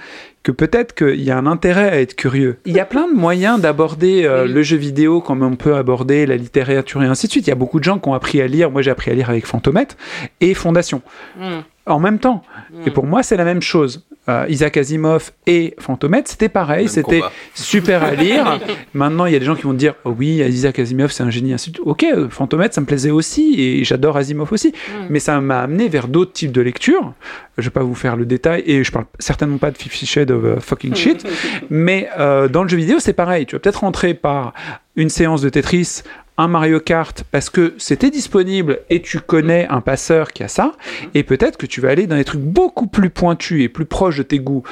que peut-être qu'il y a un intérêt à être curieux. Il y a plein de moyens d'aborder euh, Oui. le jeu vidéo comme on peut aborder la littérature et ainsi de suite. Il y a beaucoup de gens qui ont appris à lire. Moi, j'ai appris à lire avec Fantomètre et Fondation Mm. en même temps. Mm. Et pour moi, c'est la même chose. Euh, Isaac Asimov et Fantomètre, c'était pareil, c'était super à lire. Maintenant, il y a des gens qui vont dire oh oui, Isaac Asimov, c'est un génie. Ainsi de suite. Ok, euh, Fantomètre, ça me plaisait aussi et j'adore Asimov aussi. Mm. Mais ça m'a amené vers d'autres types de lectures. Je vais pas vous faire le détail et je parle certainement pas de Fifty Shades of uh, fucking shit. mais euh, dans le jeu vidéo, c'est pareil. Tu vas peut-être rentrer par une séance de Tetris, un Mario Kart, parce que c'était disponible et tu connais un passeur qui a ça. Et peut-être que tu vas aller dans des trucs beaucoup plus pointus et plus proches de tes goûts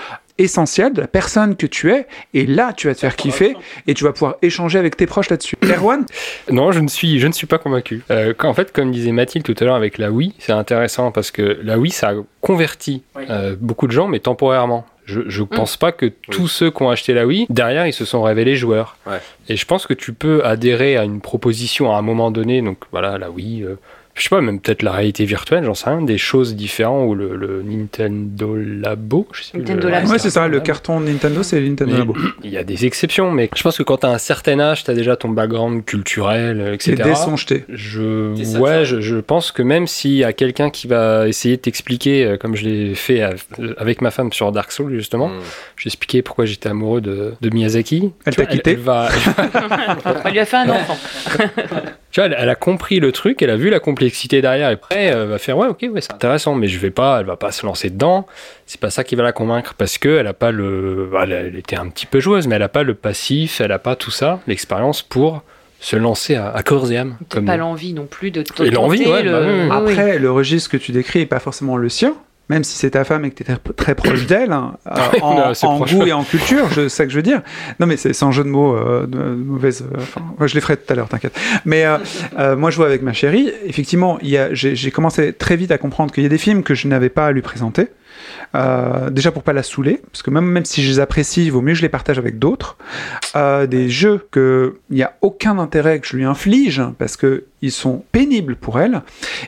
essentiels, de la personne que tu es. Et là, tu vas te faire kiffer et tu vas pouvoir échanger avec tes proches là-dessus. Erwan Non, je ne suis, je ne suis pas convaincu. Euh, en fait, comme disait Mathilde tout à l'heure avec la Wii, c'est intéressant parce que la Wii, ça a converti euh, beaucoup de gens, mais temporairement. Je, je pense pas que tous ceux qui ont acheté la Wii, derrière, ils se sont révélés joueurs. Ouais. Et je pense que tu peux adhérer à une proposition à un moment donné, donc voilà, la Wii, euh, je sais pas, même peut-être la réalité virtuelle, j'en sais rien, des choses différentes ou le, le Nintendo Labo, je sais. Nintendo le- Labo. Ouais, c'est ça, le carton Nintendo, c'est Nintendo Mais Labo. Il y a des exceptions, mais je pense que quand tu as un certain âge, tu as déjà ton background culturel, euh, etc. Les dés sont jetés. Je, ouais, je, je pense que même s'il y a quelqu'un qui va essayer de t'expliquer, euh, comme je l'ai fait à- avec ma femme sur Dark Souls justement, Mm. j'ai expliqué pourquoi j'étais amoureux de, de Miyazaki. Elle t'a quitté elle, va, On lui a fait un enfant. tu vois, elle, elle a compris le truc, elle a vu la complexité derrière, et après, elle va faire ouais, ok, ouais, c'est intéressant, mais je vais pas, elle va pas se lancer dedans. C'est pas ça qui va la convaincre parce que elle a pas le, elle, elle était un petit peu joueuse, mais elle a pas le passif, elle a pas tout ça, l'expérience pour se lancer à, à corps et âme. Comme pas l'envie non plus de te Et l'envie, ouais, le- bah. Oui, oui. Après, le registre que tu décris est pas forcément le sien. Même si c'est ta femme et que tu es très, proche d'elle, hein, est en, assez en proche. goût et en culture, je sais que je veux dire. Non, mais c'est sans jeu de mots, euh, de, mauvaise. euh, je les ferai tout à l'heure, t'inquiète. Mais euh, moi, je vois avec ma chérie. Effectivement, j'ai commencé très vite à comprendre qu'il y a des films que je n'avais pas à lui présenter. Déjà pour pas la saouler, parce que même, même si je les apprécie, il vaut mieux que je les partage avec d'autres. Des jeux que il n'y a aucun intérêt que je lui inflige parce que ils sont pénibles pour elle,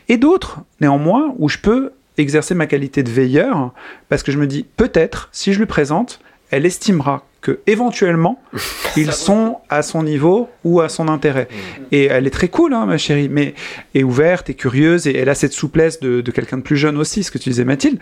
et d'autres néanmoins où je peux exercer ma qualité de veilleur parce que je me dis peut-être si je lui présente, elle estimera que éventuellement ils sont à son niveau ou à son intérêt. Et elle est très cool, hein, ma chérie, mais est ouverte et curieuse et elle a cette souplesse de, de quelqu'un de plus jeune aussi, ce que tu disais Mathilde.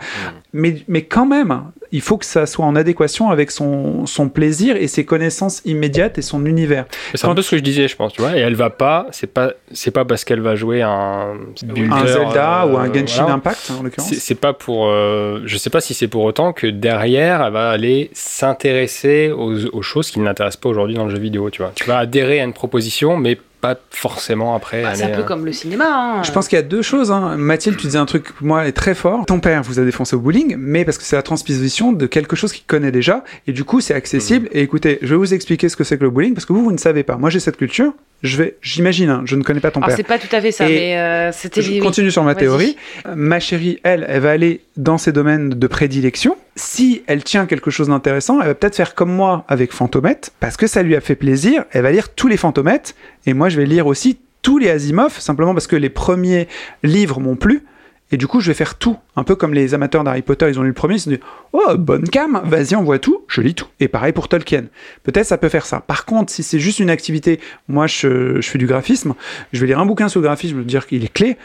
Mais, mais quand même, il faut que ça soit en adéquation avec son, son plaisir et ses connaissances immédiates et son univers. C'est un peu ce que je disais, je pense, tu vois. Et elle va pas, c'est pas, c'est pas parce qu'elle va jouer un, builder, un Zelda euh, ou un Genshin voilà. Impact, en l'occurrence. C'est c'est pas pour. euh, je sais pas si c'est pour autant que derrière, elle va aller s'intéresser aux, aux choses qui ne l'intéressent pas aujourd'hui dans le jeu vidéo, tu vois. Tu vas adhérer à une proposition, mais pas forcément après. Bah, c'est un peu euh, comme le cinéma. hein. Je pense qu'il y a deux choses. Hein. Mathilde, tu disais un truc, moi, est très fort. Ton père vous a défoncé au bowling, mais parce que c'est la transposition de quelque chose qu'il connaît déjà, et du coup, c'est accessible. Et écoutez, je vais vous expliquer ce que c'est que le bowling, parce que vous, vous ne savez pas. Moi, j'ai cette culture. Je vais, j'imagine, hein, je ne connais pas ton Alors, père. c'est pas tout à fait ça, Et mais euh, c'était. Je continue sur ma théorie. Ma chérie, elle, elle va aller dans ses domaines de prédilection. Si elle tient quelque chose d'intéressant, elle va peut-être faire comme moi avec Fantomètre, parce que ça lui a fait plaisir. Elle va lire tous les Fantomètres, et moi je vais lire aussi tous les Asimov, simplement parce que les premiers livres m'ont plu. Et du coup, je vais faire tout. Un peu comme les amateurs d'Harry Potter, ils ont lu le premier, ils se dit Oh, bonne cam, vas-y, on voit tout, je lis tout. Et pareil pour Tolkien. Peut-être ça peut faire ça. Par contre, si c'est juste une activité, moi je, fais du graphisme, je vais lire un bouquin sur le graphisme, je vais me dire qu'il est clé,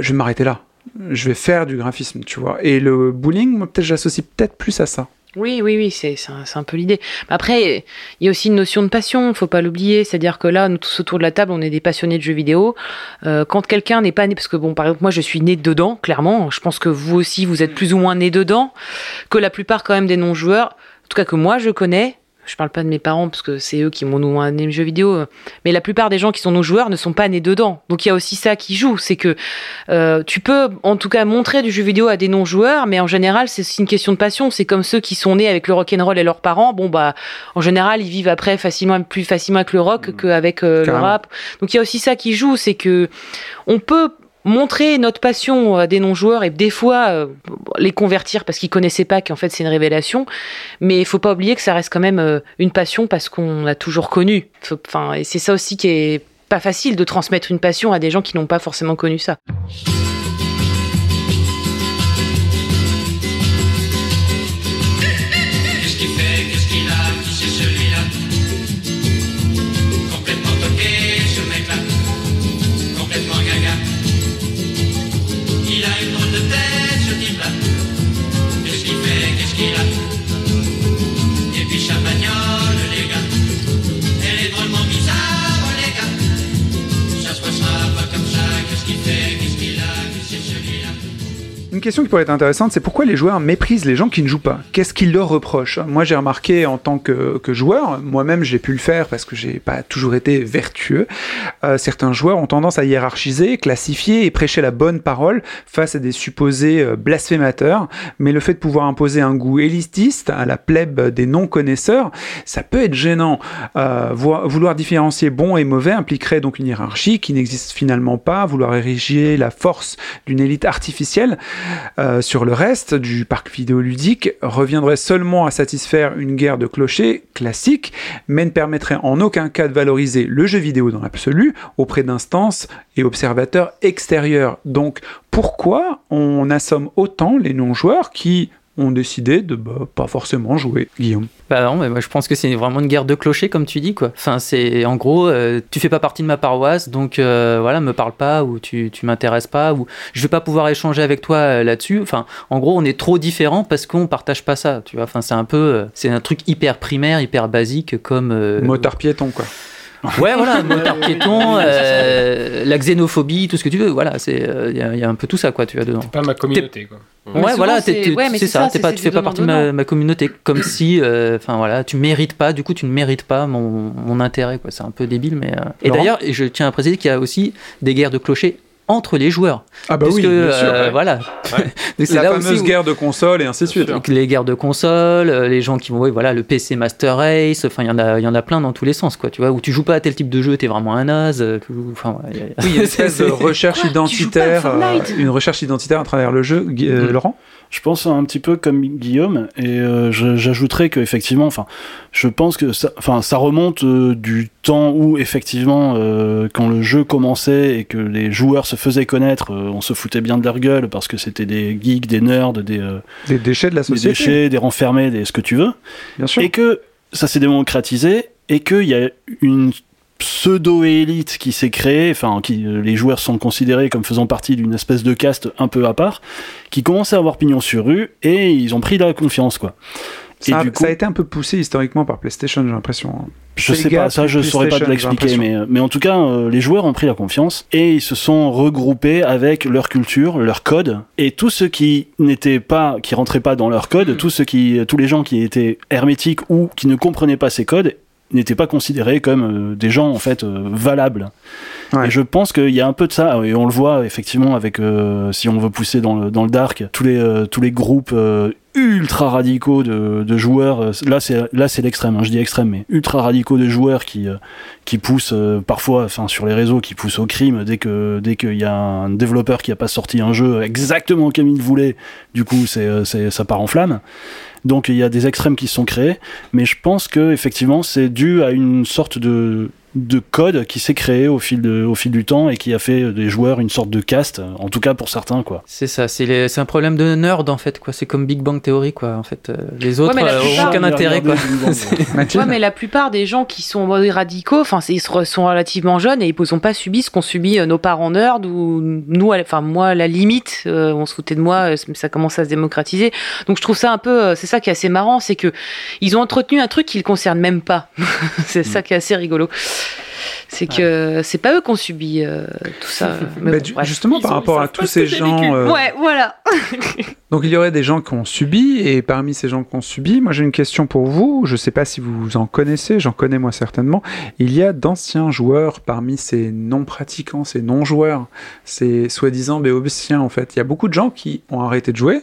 je vais m'arrêter là. Je vais faire du graphisme, tu vois. Et le bowling, moi, peut-être j'associe peut-être plus à ça. Oui, oui, oui, c'est c'est un, un peu l'idée. Mais Après, il y a aussi une notion de passion, faut pas l'oublier. C'est-à-dire que là, nous tous autour de la table, on est des passionnés de jeux vidéo. Euh, quand quelqu'un n'est pas né, parce que bon, par exemple, moi, je suis né dedans, clairement. Je pense que vous aussi, vous êtes plus ou moins né dedans. Que la plupart, quand même, des non-joueurs, en tout cas que moi, je connais. Je parle pas de mes parents parce que c'est eux qui m'ont nous amené le jeu vidéo, euh, mais la plupart des gens qui sont nos joueurs ne sont pas nés dedans. Donc il y a aussi ça qui joue, c'est que euh, tu peux en tout cas montrer du jeu vidéo à des non-joueurs, mais en général c'est aussi une question de passion. C'est comme ceux qui sont nés avec le rock and roll et leurs parents. Bon bah en général ils vivent après facilement plus facilement avec le rock qu'avec euh, le rap. Donc il y a aussi ça qui joue, c'est que on peut montrer notre passion à des non-joueurs et des fois euh, les convertir parce qu'ils connaissaient pas qu'en fait c'est une révélation. Mais il faut pas oublier que ça reste quand même euh, une passion parce qu'on a toujours connu. Faut- enfin et c'est ça aussi qui est pas facile de transmettre une passion à des gens qui n'ont pas forcément connu ça Une question qui pourrait être intéressante, c'est pourquoi les joueurs méprisent les gens qui ne jouent pas? Qu'est-ce qu'ils leur reprochent? Moi, j'ai remarqué en tant que, joueur, moi-même, j'ai pu le faire parce que j'ai pas toujours été vertueux. euh, certains joueurs ont tendance à hiérarchiser, classifier et prêcher la bonne parole face à des supposés euh, blasphémateurs. Mais le fait de pouvoir imposer un goût élitiste à la plèbe des non-connaisseurs, ça peut être gênant. Euh, vouloir différencier bon et mauvais impliquerait donc une hiérarchie qui n'existe finalement pas. Vouloir ériger la force d'une élite artificielle euh, sur le reste du parc vidéoludique reviendrait seulement à satisfaire une guerre de clochers classique, mais ne permettrait en aucun cas de valoriser le jeu vidéo dans l'absolu auprès d'instances et observateurs extérieurs. Donc pourquoi on assomme autant les non-joueurs qui ont décidé de bah, pas forcément jouer, Guillaume Bah non, mais moi je pense que c'est vraiment une guerre de clochers comme tu dis quoi. Enfin c'est en gros euh, tu fais pas partie de ma paroisse donc euh, voilà me parle pas ou tu tu m'intéresses pas ou je vais pas pouvoir échanger avec toi euh, là-dessus. Enfin en gros on est trop différents parce qu'on partage pas ça. Tu vois. Enfin c'est un peu euh, c'est un truc hyper primaire hyper basique comme euh, Motard piéton, quoi. Ouais, voilà, motard piéton, euh, la xénophobie, tout ce que tu veux. Voilà, c'est il y, a- y a un peu tout ça quoi, tu as dedans. Pas ma communauté, quoi. Ouais, voilà, c'est- ouais, ça, ça, t'es pas, tu fais pas partie de ma, communauté, comme si, euh, enfin voilà, tu mérites pas, du coup tu ne mérites pas mon, mon intérêt, quoi. C'est un peu débile, mais. euh, Et d'ailleurs, je tiens à préciser qu'il y a aussi des guerres de clochers entre les joueurs. Ah bah Puisque, oui, bien sûr. euh, voilà. Donc, c'est La là fameuse aussi où- guerre de consoles et ainsi de suite. donc, les guerres de consoles, euh, les gens qui vont, oui, voilà, le PC Master Race, enfin, il y en a, il y en a plein dans tous les sens, quoi, tu vois, où tu joues pas à tel type de jeu, t'es vraiment un naze, euh, enfin, voilà, a- Oui, il y a une espèce de recherche identitaire, euh, une recherche identitaire à travers le jeu. Euh, Mm. Laurent? Je pense un petit peu comme Guillaume et euh, j'ajouterais que effectivement, enfin, je pense que ça, enfin, ça remonte euh, du temps où effectivement, euh, quand le jeu commençait et que les joueurs se faisaient connaître, euh, on se foutait bien de leur gueule parce que c'était des geeks, des nerds, des, euh, Des déchets de la des société. déchets, des renfermés, des ce que tu veux, Bien sûr. et que ça s'est démocratisé et qu'il y a une pseudo-élite qui s'est créée, enfin, qui, euh, les joueurs sont considérés comme faisant partie d'une espèce de caste un peu à part, qui commençait à avoir pignon sur rue et ils ont pris la confiance, quoi. Et Ça, a- du coup- ça a été un peu poussé historiquement par PlayStation, j'ai l'impression. Je sais pas, ça je saurais pas te l'expliquer, mais, l'impression. mais en tout cas, euh, les joueurs ont pris la confiance et ils se sont regroupés avec leur culture, leur code, et tous ceux qui n'étaient pas, qui rentraient pas dans leur code, tous ceux qui, tous les gens qui étaient hermétiques ou qui ne comprenaient pas ces codes, n'étaient pas considérés comme euh, des gens en fait euh, valables. Ouais. Et je pense qu'il y a un peu de ça, et on le voit effectivement avec, euh, si on veut pousser dans le, dans le dark, tous les, euh, tous les groupes euh, ultra radicaux de, de joueurs, là c'est là c'est l'extrême, hein, je dis extrême, mais ultra radicaux de joueurs qui, euh, qui poussent euh, parfois, enfin sur les réseaux, qui poussent au crime dès que dès qu'il y a un développeur qui a pas sorti un jeu exactement comme il voulait, du coup c'est, c'est ça part en flamme. Donc il y a des extrêmes qui sont créés, mais je pense que effectivement c'est dû à une sorte de de code qui s'est créé au fil, de, au fil du temps et qui a fait des joueurs une sorte de caste, en tout cas pour certains quoi. C'est ça, c'est un problème de nerd en fait, quoi. C'est comme Big Bang Theory, quoi. En fait, Euh, les autres mais la euh, plupart, aucun intérêt, quoi. Ouais, mais la plupart des gens qui sont radicaux, ils sont relativement jeunes et ils n'ont pas subi ce qu'ont subi euh, nos parents nerds ou nous, enfin, moi, à la limite, euh, on se foutait de moi, mais ça commence à se démocratiser. Donc, je trouve ça un peu, c'est ça qui est assez marrant, c'est que ils ont entretenu un truc qui ne concerne même pas. c'est ça qui est assez rigolo. C'est que c'est pas eux qui ont subi euh, tout ça. Mais Bah, bon, du- bref. justement, par rapport à tous ces gens. euh, Ouais, voilà. Donc il y aurait des gens qui ont subi, et parmi ces gens qui ont subi, moi j'ai une question pour vous, je ne sais pas si vous en connaissez, j'en connais moi certainement, il y a d'anciens joueurs parmi ces non-pratiquants, ces non-joueurs, ces soi-disant béotiens en fait. Il y a beaucoup de gens qui ont arrêté de jouer,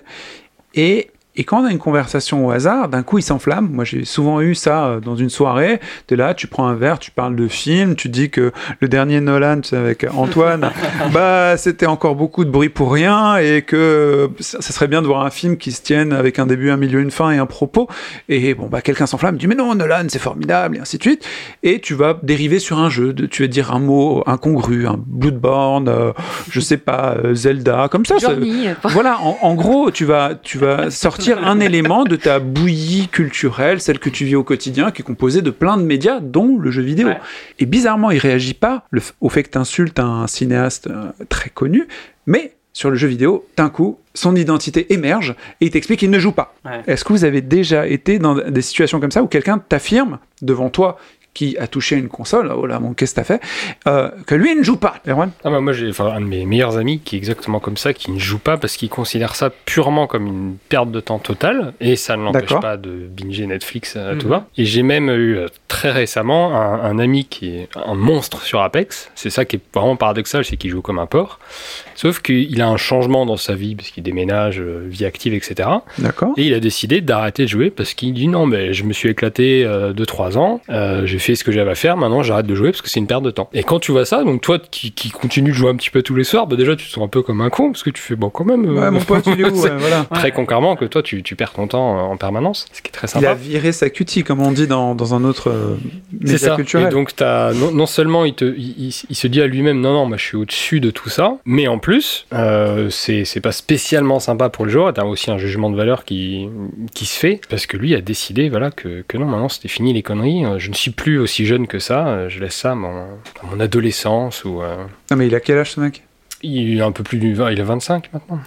et, et quand on a une conversation au hasard, d'un coup ils s'enflamment. Moi j'ai souvent eu ça euh, dans une soirée, tu es là, tu prends un verre, tu parles de film, tu dis que le dernier Nolan, avec Antoine, bah c'était encore beaucoup de bruit pour rien et que ça, ça serait bien de voir un film qui se tienne avec un début, un milieu, une fin et un propos. Et bon bah quelqu'un s'enflamme, dit mais non Nolan c'est formidable et ainsi de suite. Et tu vas dériver sur un jeu, de, tu vas dire un mot incongru, un Bloodborne, euh, je sais pas euh, Zelda, comme ça. ça- Journey, euh, voilà, en, en gros, tu vas, tu vas sortir un élément de ta bouillie culturelle, celle que tu vis au quotidien, qui est composée de plein de médias, dont le jeu vidéo. Ouais. Et bizarrement, il réagit pas au fait que tu insultes un cinéaste euh, très connu, mais sur le jeu vidéo, d'un coup, son identité émerge et il t'explique qu'il ne joue pas. Ouais. Est-ce que vous avez déjà été dans des situations comme ça où quelqu'un t'affirme devant toi qui a touché une console, oh là mon qu'est-ce que t'as fait, euh, que lui il ne joue pas, Erwan Ah bah moi j'ai enfin, un de mes meilleurs amis qui est exactement comme ça, qui ne joue pas parce qu'il considère ça purement comme une perte de temps totale et ça ne l'empêche pas de binger Netflix à Mhm. tout va. Et j'ai même eu euh, très récemment un, un ami qui est un monstre sur Apex. C'est ça qui est vraiment paradoxal, c'est qu'il joue comme un porc. Sauf qu'il a un changement dans sa vie parce qu'il déménage, euh, vie active, etc. D'accord. Et il a décidé d'arrêter de jouer parce qu'il dit non, mais je me suis éclaté 2-3 ans, euh, j'ai fait ce que j'avais à faire, maintenant j'arrête de jouer parce que c'est une perte de temps. Et quand tu vois ça, donc toi qui, qui continue de jouer un petit peu tous les soirs, bah déjà tu te sens un peu comme un con parce que tu fais bon quand même. euh, Ouais, mon pote, il est où c'est ouais, voilà. Très concrètement que toi tu, tu perds ton temps en permanence, ce qui est très Il a sympa. viré sa cutie, comme on dit dans, dans un autre euh, média ça. culturel. Et donc, t'as, non, non seulement il, te, il, il- il se dit à lui-même, non, non, moi je suis au-dessus de tout ça, mais en plus, euh, c'est, c'est pas spécialement sympa pour le joueur. T'as aussi un jugement de valeur qui, qui se fait, parce que lui a décidé voilà, que, que non, maintenant c'était fini les conneries. Euh, Je ne suis plus aussi jeune que ça. Euh, Je laisse ça à mon, mon adolescence ou. euh, Non, mais il a quel âge ce mec? Il est un peu plus du 20, il a 25 maintenant.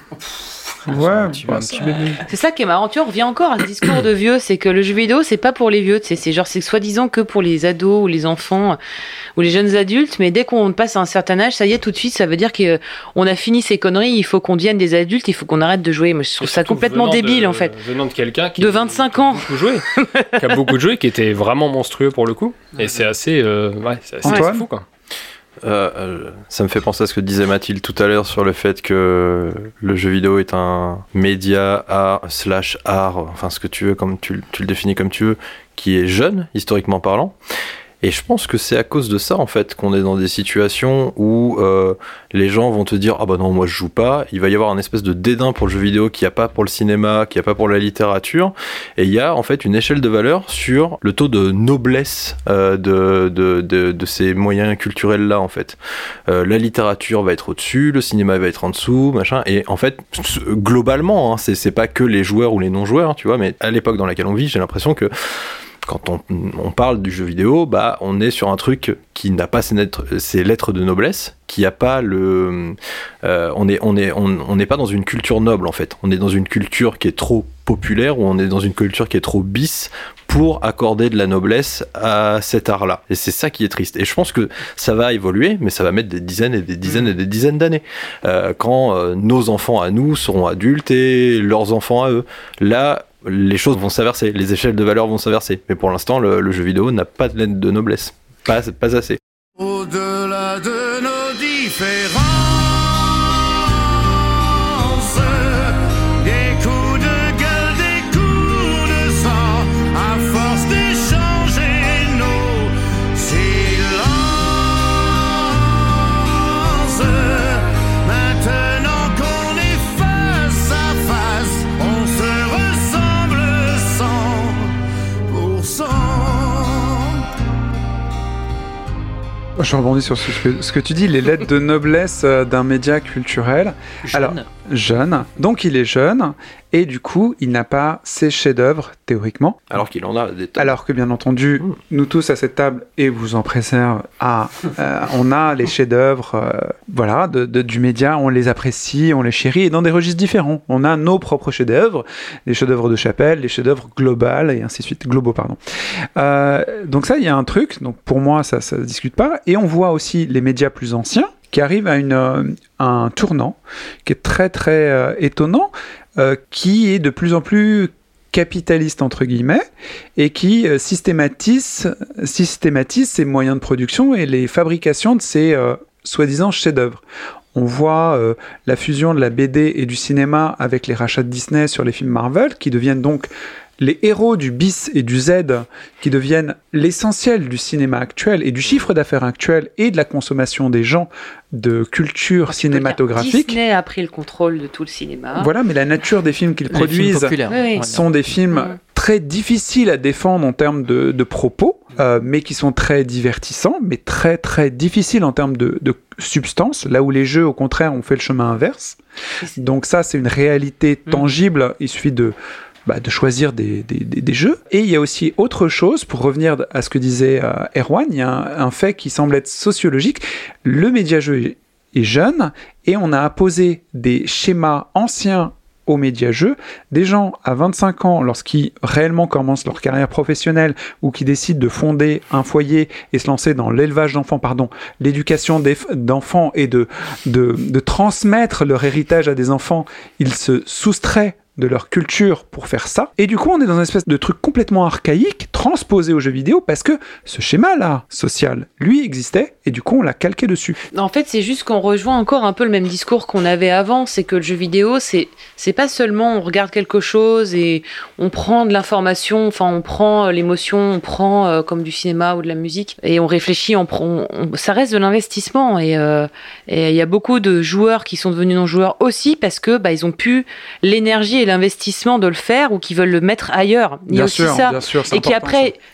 Ouais, un petit- bah, un petit bébé. C'est ça qui est marrant, tu vois, on revient encore à ce discours de vieux, c'est que le jeu vidéo, c'est pas pour les vieux, c'est genre, c'est soi-disant que pour les ados ou les enfants ou les jeunes adultes, mais dès qu'on passe à un certain âge, ça y est, tout de suite, ça veut dire qu'on a fini ces conneries, il faut qu'on devienne des adultes, il faut qu'on arrête de jouer. Moi, je trouve ça complètement débile, de- en fait. Venant de quelqu'un qui De 25 ans. beaucoup joué, qui a beaucoup joué, qui était vraiment monstrueux pour le coup. Et c'est assez, euh, ouais, c'est fou quoi. Euh, euh, ça me fait penser à ce que disait Mathilde tout à l'heure sur le fait que le jeu vidéo est un média art slash art, enfin ce que tu veux, comme tu, tu le définis comme tu veux, qui est jeune, historiquement parlant. Et je pense que c'est à cause de ça, en fait, qu'on est dans des situations où euh, les gens vont te dire Ah bah non, moi je joue pas. Il va y avoir un espèce de dédain pour le jeu vidéo qu'il n'y a pas pour le cinéma, qu'il n'y a pas pour la littérature. Et il y a en fait une échelle de valeur sur le taux de noblesse euh, de, de, de, de ces moyens culturels-là, en fait. Euh, la littérature va être au-dessus, le cinéma va être en dessous, machin. Et en fait, globalement, hein, c'est pas que les joueurs ou les non-joueurs, tu vois, mais à l'époque dans laquelle on vit, j'ai l'impression que quand on, parle du jeu vidéo, bah, on est sur un truc qui n'a pas ses lettres, de noblesse, qui a pas le, euh, on est, on est, on n'est pas dans une culture noble en fait. On est dans une culture qui est trop populaire ou on est dans une culture qui est trop bis pour accorder de la noblesse à cet art-là. Et c'est ça qui est triste. Et je pense que ça va évoluer, mais ça va mettre des dizaines et des dizaines et des dizaines d'années. Euh, quand euh, nos enfants à nous seront adultes et leurs enfants à eux. Là, les choses vont s'inverser, les échelles de valeur vont s'inverser. Mais pour l'instant, le, jeu vidéo n'a pas de lettre de noblesse. Pas, pas assez. Au-delà de nos différences, Je rebondis sur ce que, ce que tu dis, les lettres de noblesse euh, d'un média culturel. Alors, Jeune. donc il est jeune, et du coup, il n'a pas ses chefs-d'œuvre, théoriquement. Alors qu'il en a des tonnes. Alors que bien entendu, nous tous à cette table, et vous en préserve, ah, euh, on a les chefs-d'œuvre euh, voilà, de, de- du média, on les apprécie, on les chérit, et dans des registres différents. On a nos propres chefs-d'œuvre, les chefs-d'œuvre de chapelle, les chefs-d'œuvre globales, et ainsi de suite, globaux, pardon. Euh, donc ça, il y a un truc, donc pour moi, ça ça se discute pas, et on voit aussi les médias plus anciens qui arrivent à euh, un tournant qui est très très euh, étonnant, euh, qui est de plus en plus capitaliste entre guillemets et qui systématise, ses moyens de production et les fabrications de euh, soi-disant chefs-d'œuvre. On voit la fusion de la BD et du cinéma avec les rachats de Disney sur les films Marvel, qui deviennent donc les héros du bis et du Z, qui deviennent l'essentiel du cinéma actuel et du chiffre d'affaires actuel et de la consommation des gens de culture cinématographique. Disney a pris le contrôle de tout le cinéma. Voilà, mais la nature des films qu'ils films produisent. Oui, sont des films très difficiles à défendre en termes de, de propos, euh, mais qui sont très divertissants, mais très très difficiles en termes de, de substance, là où les jeux, au contraire, ont fait le chemin inverse. Donc ça, c'est une réalité Mhm. tangible, il suffit de, bah, de choisir des, des- jeux. Et il y a aussi autre chose, pour revenir à ce que disait euh, Erwan, il y a un, fait qui semble être sociologique. Le média-jeu est, jeune, et on a apposé des schémas anciens au média-jeu, des gens à 25 ans, lorsqu'ils réellement commencent leur carrière professionnelle ou qui décident de fonder un foyer et se lancer dans l'élevage d'enfants, pardon, l'éducation d'enfants et de, de transmettre leur héritage à des enfants, ils se soustraient de leur culture pour faire ça. Et du coup, on est dans une espèce de truc complètement archaïque, transposé aux jeux vidéo, parce que ce schéma-là, social, lui existait, et du coup, on l'a calqué dessus. En fait, c'est juste qu'on rejoint encore un peu le même discours qu'on avait avant, c'est que le jeu vidéo, c'est c'est pas seulement on regarde quelque chose et on prend de l'information, enfin on prend euh, l'émotion, on prend euh, comme du cinéma ou de la musique et on réfléchit, on prend, on- ça reste de l'investissement et euh, et il y a beaucoup de joueurs qui sont devenus non joueurs aussi parce que bah ils ont pu l'énergie et l'investissement de le faire ou qui veulent le mettre ailleurs. Il y a aussi ça bien sûr, c'est et qui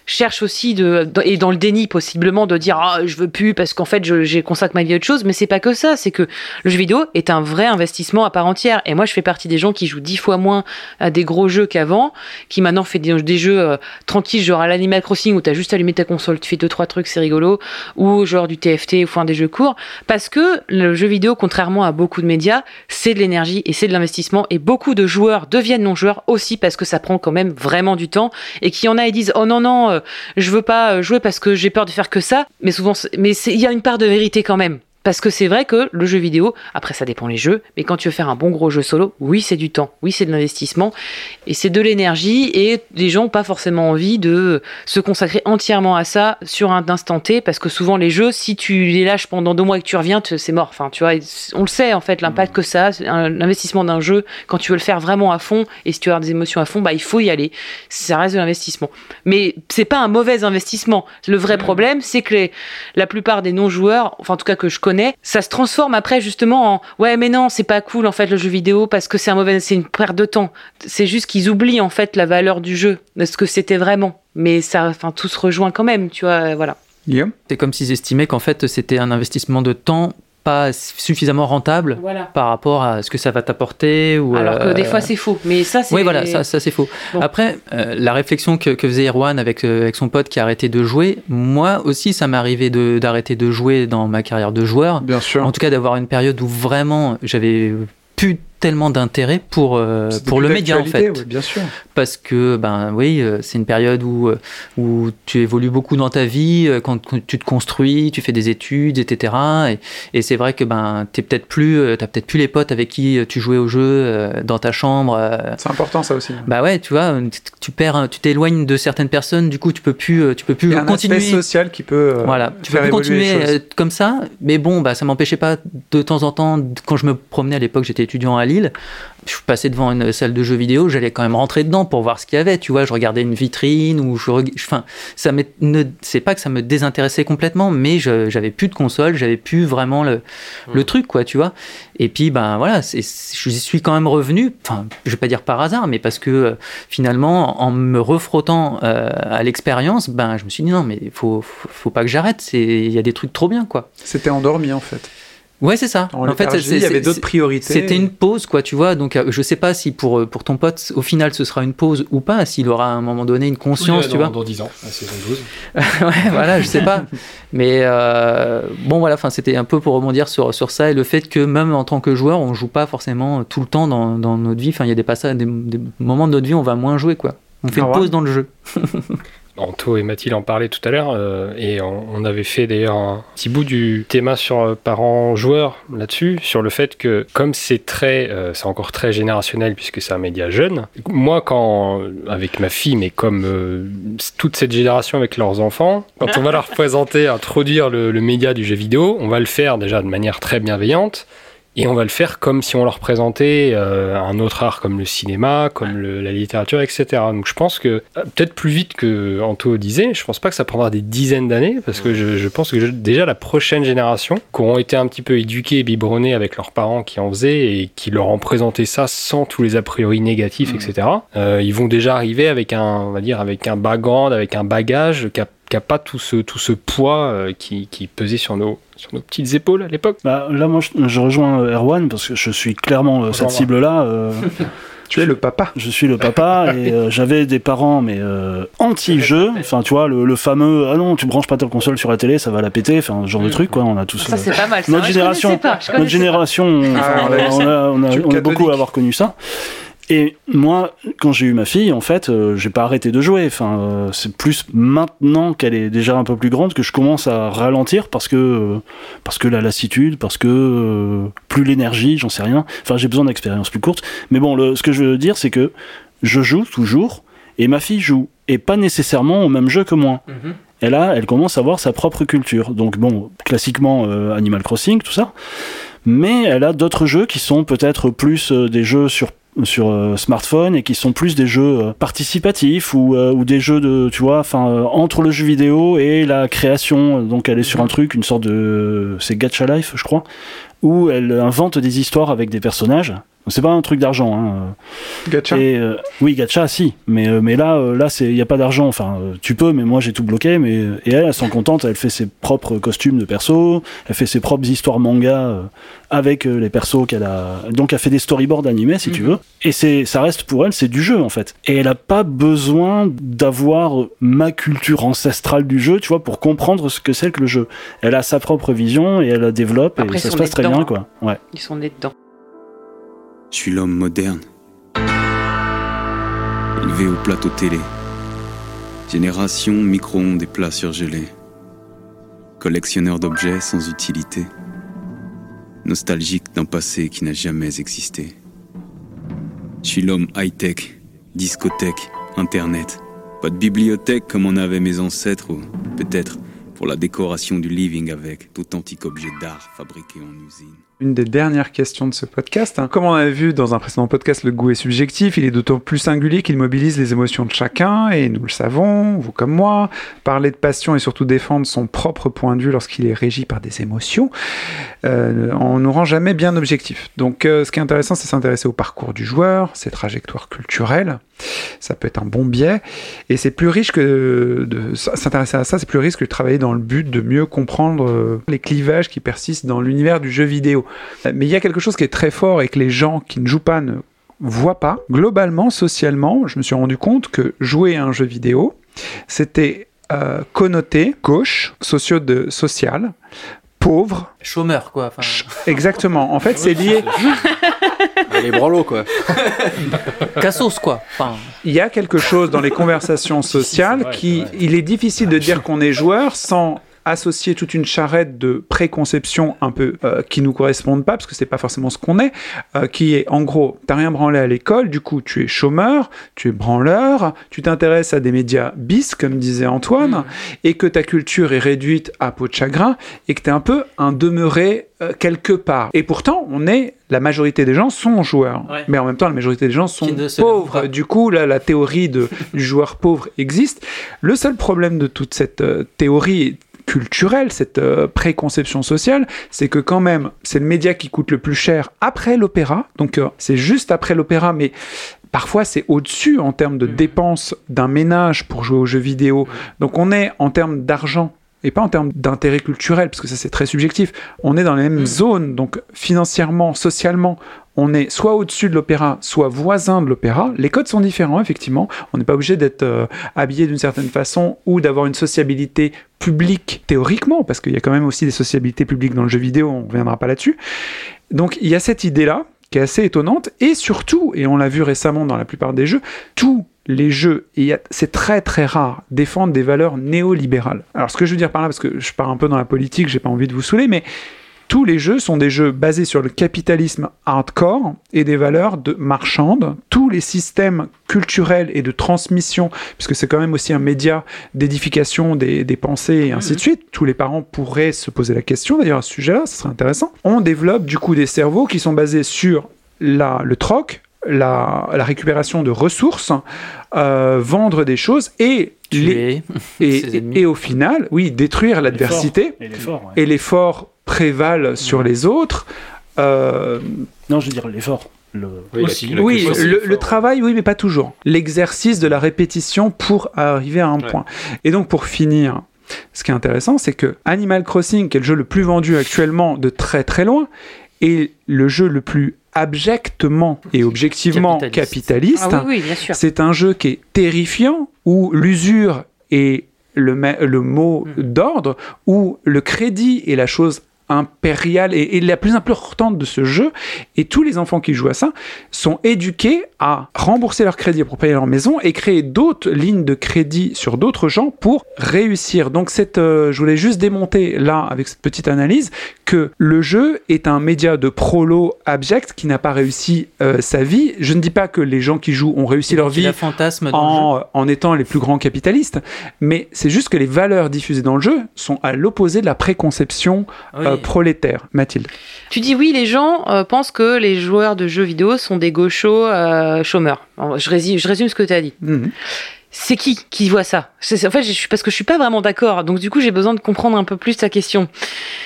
cherche aussi de et dans le déni possiblement de dire ah je veux plus parce qu'en fait j'ai consacre ma vie à autre chose. Mais c'est pas que ça. C'est que le jeu vidéo est un vrai investissement à part entière. Et moi je fais partie des gens qui jouent dix fois moins à des gros jeux qu'avant qui maintenant fait des, des jeux euh, tranquilles genre à l'Animal Crossing où t'as juste allumé ta console tu fais deux trois trucs c'est rigolo. Ou genre du TFT ou enfin des jeux courts. Parce que le jeu vidéo contrairement à beaucoup de médias c'est de l'énergie et c'est de l'investissement. Et beaucoup de joueurs deviennent non joueurs aussi parce que ça prend quand même vraiment du temps. Et qui en a et disent oh non non euh, je veux pas euh, jouer parce que j'ai peur de faire que ça. Mais souvent mais il y a une part de vérité quand même parce que c'est vrai que le jeu vidéo, après ça dépend les jeux, mais quand tu veux faire un bon gros jeu solo, oui c'est du temps, oui c'est de l'investissement, et c'est de l'énergie, et les gens n'ont pas forcément envie de se consacrer entièrement à ça sur un instant T, parce que souvent les jeux, si tu les lâches pendant deux mois et que tu reviens, c'est mort. Enfin, tu vois, on le sait en fait, l'impact que ça a, l'investissement d'un jeu, quand tu veux le faire vraiment à fond, et si tu avoir des émotions à fond, bah il faut y aller. Ça reste de l'investissement. Mais c'est pas un mauvais investissement. Le vrai problème, c'est que les- la plupart des non-joueurs, enfin en tout cas que je connais, ça se transforme après justement en ouais mais non c'est pas cool en fait le jeu vidéo parce que c'est un mauvais, c'est une perte de temps. C'est juste qu'ils oublient en fait la valeur du jeu, de ce que c'était vraiment. Mais ça, enfin tout se rejoint quand même, tu vois, voilà. Guillaume? C'est comme s'ils estimaient qu'en fait c'était un investissement de temps pas suffisamment rentable Voilà. par rapport à ce que ça va t'apporter. Ou, Alors que euh, des fois c'est faux, mais ça c'est. Oui, voilà, ça, ça c'est faux. Bon. Après, euh, la réflexion que, que faisait Erwan avec, euh, avec son pote qui a arrêté de jouer, moi aussi, ça m'est arrivé de- d'arrêter de, jouer dans ma carrière de joueur. Bien sûr. En tout cas, d'avoir une période où vraiment j'avais plus tellement d'intérêt pour, euh, pour le média en fait. ouais, bien sûr. Parce que, ben oui, euh, c'est une période où, euh, où tu évolues beaucoup dans ta vie, quand, tu te construis, tu fais des études, etc. Et, et c'est vrai que ben, t'es peut-être plus, t'as peut-être plus les potes avec qui tu jouais au jeu dans ta chambre. C'est important ça aussi. bah ouais, tu vois, tu- tu perds, tu t'éloignes de certaines personnes, du coup tu peux plus, tu peux plus Il y a un continuer. aspect social qui peut Voilà, tu peux plus continuer comme ça, mais bon, bah, ça m'empêchait pas de temps en temps, quand je me promenais à l'époque, j'étais étudiant à Lille, je passais devant une salle de jeux vidéo, j'allais quand même rentrer dedans pour voir ce qu'il y avait, tu vois, je regardais une vitrine ou je, enfin, ça ne, c'est pas que ça me désintéressait complètement, mais je- j'avais plus de console, j'avais plus vraiment le, le truc, quoi, tu vois. Et puis, ben voilà, je suis quand même revenu, enfin, je vais pas dire par hasard, mais parce que euh, finalement, en me refrottant euh, à l'expérience, ben, je me suis dit non, mais faut, faut, faut pas que j'arrête, c'est- il y a des trucs trop bien, quoi. C'était endormi en fait. Ouais, c'est ça. En, en fait, il y avait d'autres priorités. C'était une pause, quoi, tu vois. Donc, euh, je sais pas si pour, euh, pour ton pote, au final, ce sera une pause ou pas, s'il aura à un moment donné une conscience, Oui, tu dans, vois. Dans 10 ans, la saison 12. ouais, voilà, je sais pas. Mais euh, bon, voilà, enfin, c'était un peu pour rebondir sur, sur ça et le fait que même en tant que joueur, on joue pas forcément tout le temps dans, dans notre vie. Enfin, il y a des passages, des, des moments de notre vie, où on va moins jouer, quoi. On fait Ah une pause dans le jeu. Anto et Mathilde en parlaient tout à l'heure, euh, et on, on avait fait d'ailleurs un petit bout du thème sur euh, parents joueurs là-dessus, sur le fait que comme c'est très, euh, c'est encore très générationnel puisque c'est un média jeune. Moi, quand avec ma fille, mais comme euh, toute cette génération avec leurs enfants, quand on va leur présenter, introduire le, le média du jeu vidéo, on va le faire déjà de manière très bienveillante. Et on va le faire comme si on leur présentait euh, un autre art comme le cinéma, comme le- la littérature, etc. Donc je pense que euh, peut-être plus vite que Anto disait, je pense pas que ça prendra des dizaines d'années parce que je, je pense que je- déjà la prochaine génération, qui auront été un petit peu éduqués et biberonnés avec leurs parents qui en faisaient et qui leur ont présenté ça sans tous les a priori négatifs, etc. euh, ils vont déjà arriver avec un, on va dire, avec un background, avec un bagage qui a qui a pas tout ce, tout ce poids euh, qui, qui pesait sur nos, sur nos petites épaules à l'époque. Bah, là, moi, je, je rejoins euh, Erwan parce que je suis clairement euh, cette cible-là. euh, Tu es le papa. je suis le papa et euh, j'avais des parents mais euh, anti-jeu. Enfin, tu vois, le, le fameux ah non, tu branches pas ta console sur la télé, ça va la péter. Enfin, ce genre de truc, quoi. On a tous. Ça, euh, c'est pas mal. ça. notre génération, pas, je notre génération, on, Ah, enfin, ouais. on a, on a- on beaucoup à avoir connu ça. Et moi, quand j'ai eu ma fille, en fait, euh, j'ai pas arrêté de jouer. Enfin, euh, c'est plus maintenant qu'elle est déjà un peu plus grande que je commence à ralentir parce que euh, parce que la lassitude, parce que euh, plus l'énergie, j'en sais rien. Enfin, j'ai besoin d'expériences plus courtes. Mais bon, le, ce que je veux dire, c'est que je joue toujours et ma fille joue et pas nécessairement au même jeu que moi. Et là, elle commence à avoir sa propre culture. Donc bon, classiquement Animal Crossing, tout ça. Mais elle a d'autres jeux qui sont peut-être plus des jeux sur sur euh, smartphone et qui sont plus des jeux euh, participatifs ou, euh, ou des jeux de tu vois enfin entre le jeu vidéo et la création. Donc elle est sur un truc une sorte de c'est Gacha Life je crois où elle invente des histoires avec des personnages c'est pas un truc d'argent hein. Gacha? Et euh, oui, gacha, si. Mais, euh, mais là, euh, là, c'est, il y a pas d'argent. Enfin, euh, tu peux, mais moi, j'ai tout bloqué. Mais et elle, elle s'en contente. Elle fait ses propres costumes de perso. Elle fait ses propres histoires manga euh, avec euh, les persos qu'elle a. Donc, elle fait des storyboards animés, si tu veux. Et c'est, ça reste pour elle, c'est du jeu en fait. Et elle a pas besoin d'avoir ma culture ancestrale du jeu, tu vois, pour comprendre ce que c'est que le jeu. Elle a sa propre vision et elle la développe Après, et ça se passe très dedans, bien, hein. quoi. Ouais. Ils sont nés dedans. Je suis l'homme moderne. Élevé au plateau télé. Génération micro-ondes et plats surgelés. Collectionneur d'objets sans utilité. Nostalgique d'un passé qui n'a jamais existé. Je suis l'homme high-tech, discothèque, internet. Pas de bibliothèque comme en avaient mes ancêtres ou peut-être pour la décoration du living avec d'authentiques objets d'art fabriqués en usine. Une des dernières questions de ce podcast. hein. Comme on avait vu dans un précédent podcast, le goût est subjectif. Il est d'autant plus singulier qu'il mobilise les émotions de chacun, et nous le savons, vous comme moi. Parler de passion et surtout défendre son propre point de vue lorsqu'il est régi par des émotions, euh, on nous rend jamais bien objectif. Donc, euh, ce qui est intéressant, c'est s'intéresser au parcours du joueur, ses trajectoires culturelles. Ça peut être un bon biais, et c'est plus riche que de s'intéresser à ça, c'est plus riche que de travailler dans le but de mieux comprendre euh, les clivages qui persistent dans l'univers du jeu vidéo. Euh, Mais il y a quelque chose qui est très fort et que les gens qui ne jouent pas ne voient pas. Globalement, socialement, je me suis rendu compte que jouer à un jeu vidéo, c'était euh, connoté gauche, socio de social, pauvre. Chômeur, quoi. Enfin, Exactement. En fait, c'est lié. les branlots, quoi. Cassos, quoi. Enfin, Il y a quelque chose dans les conversations sociales vrai, qui, il est difficile de dire qu'on est joueur sans associer toute une charrette de préconceptions un peu euh, qui nous correspondent pas parce que c'est pas forcément ce qu'on est euh, qui est en gros t'as rien branlé à l'école du coup tu es chômeur tu es branleur tu t'intéresses à des médias bis comme disait Antoine et que ta culture est réduite à peau de chagrin et que tu es un peu un demeuré euh, quelque part. Et pourtant on est la majorité des gens sont joueurs. Ouais. mais en même temps la majorité des gens sont pauvres. du coup là la théorie de, du joueur pauvre existe. Le seul problème de toute cette euh, théorie culturelle, cette euh, préconception sociale, c'est que quand même, c'est le média qui coûte le plus cher après l'opéra. Donc euh, c'est juste après l'opéra, mais parfois c'est au-dessus en termes de dépenses d'un ménage pour jouer aux jeux vidéo. Donc on est en termes d'argent et pas en termes d'intérêt culturel, parce que ça c'est très subjectif. On est dans les mêmes zones, donc financièrement, socialement, on est soit au-dessus de l'opéra, soit voisin de l'opéra. Les codes sont différents, effectivement. On n'est pas obligé d'être euh, habillé d'une certaine façon ou d'avoir une sociabilité publique théoriquement, parce qu'il y a quand même aussi des sociabilités publiques dans le jeu vidéo, on ne reviendra pas là-dessus. Donc il y a cette idée-là qui est assez étonnante, et surtout, et on l'a vu récemment dans la plupart des jeux, tous les jeux, et c'est très très rare, défendent des valeurs néolibérales. Alors ce que je veux dire par là, parce que je pars un peu dans la politique, j'ai pas envie de vous saouler, mais tous les jeux sont des jeux basés sur le capitalisme hardcore et des valeurs de marchandes. Tous les systèmes culturels et de transmission, puisque c'est quand même aussi un média d'édification des, des pensées et ainsi de suite, tous les parents pourraient se poser la question d'ailleurs à ce sujet-là, ce serait intéressant. On développe du coup des cerveaux qui sont basés sur la, le troc, la, la récupération de ressources, euh, vendre des choses et les, tuer et, ennemis. et au final, oui, détruire l'adversité Et et l'effort prévalent sur les autres. Euh, Non, je veux dire l'effort. Le... Oui, Aussi. la oui, le, travail, oui, mais pas toujours. L'exercice de la répétition pour arriver à un Ouais. point. Et donc, pour finir, ce qui est intéressant, c'est que Animal Crossing, qui est le jeu le plus vendu actuellement de très très loin, est le jeu le plus abjectement et objectivement Capitaliste. capitaliste. Ah oui, oui, bien sûr. C'est un jeu qui est terrifiant, où l'usure est le, le mot Mm. d'ordre, où le crédit est la chose impériale et, et la plus importante de ce jeu. Et tous les enfants qui jouent à ça sont éduqués à rembourser leur crédit pour payer leur maison et créer d'autres lignes de crédit sur d'autres gens pour réussir. Donc cette, euh, je voulais juste démonter là avec cette petite analyse que le jeu est un média de prolo abject qui n'a pas réussi euh, sa vie. Je ne dis pas que les gens qui jouent ont réussi leur vie fantasme en, en étant les plus grands capitalistes, mais c'est juste que les valeurs diffusées dans le jeu sont à l'opposé de la préconception Oui. euh, prolétaire. Mathilde. Tu dis oui, les gens euh, pensent que les joueurs de jeux vidéo sont des gauchos euh, chômeurs. Je, résume, je résume ce que tu as dit. Mhm. C'est qui qui voit ça? En fait, je suis parce que je suis pas vraiment d'accord. Donc du coup, j'ai besoin de comprendre un peu plus ta question.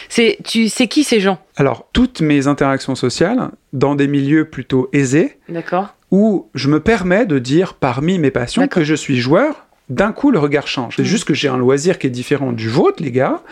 C'est tu c'est qui ces gens? Alors, toutes mes interactions sociales, dans des milieux plutôt aisés, D'accord. où je me permets de dire parmi mes passions que je suis joueur, d'un coup le regard change. C'est juste que j'ai un loisir qui est différent du vôtre, les gars,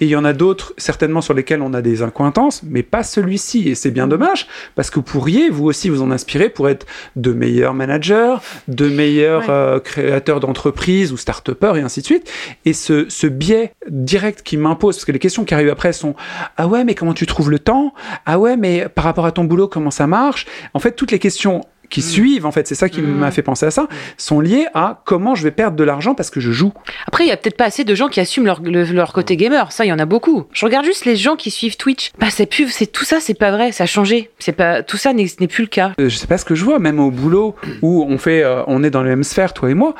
et il y en a d'autres certainement sur lesquels on a des incointances, mais pas celui-ci, et c'est bien dommage, parce que vous pourriez vous aussi vous en inspirer pour être de meilleurs managers, de meilleurs Ouais. euh, créateurs d'entreprises ou start-upers, et ainsi de suite. Et ce, ce biais direct qui m'impose, parce que les questions qui arrivent après sont Ah ouais, mais comment tu trouves le temps? Ah ouais, mais par rapport à ton boulot, comment ça marche? En fait, toutes les questions qui suivent, en fait, c'est ça qui m'a fait penser à ça, sont liées à comment je vais perdre de l'argent parce que je joue. Après, il y a peut-être pas assez de gens qui assument leur, le- leur côté gamer. Ça, il y en a beaucoup. Je regarde juste les gens qui suivent Twitch. Bah, c'est plus, c'est tout ça, c'est pas vrai. Ça a changé. C'est pas tout ça n'est n'est plus le cas. Euh, Je sais pas ce que je vois, même au boulot où on fait, euh, on est dans les mêmes sphères, toi et moi.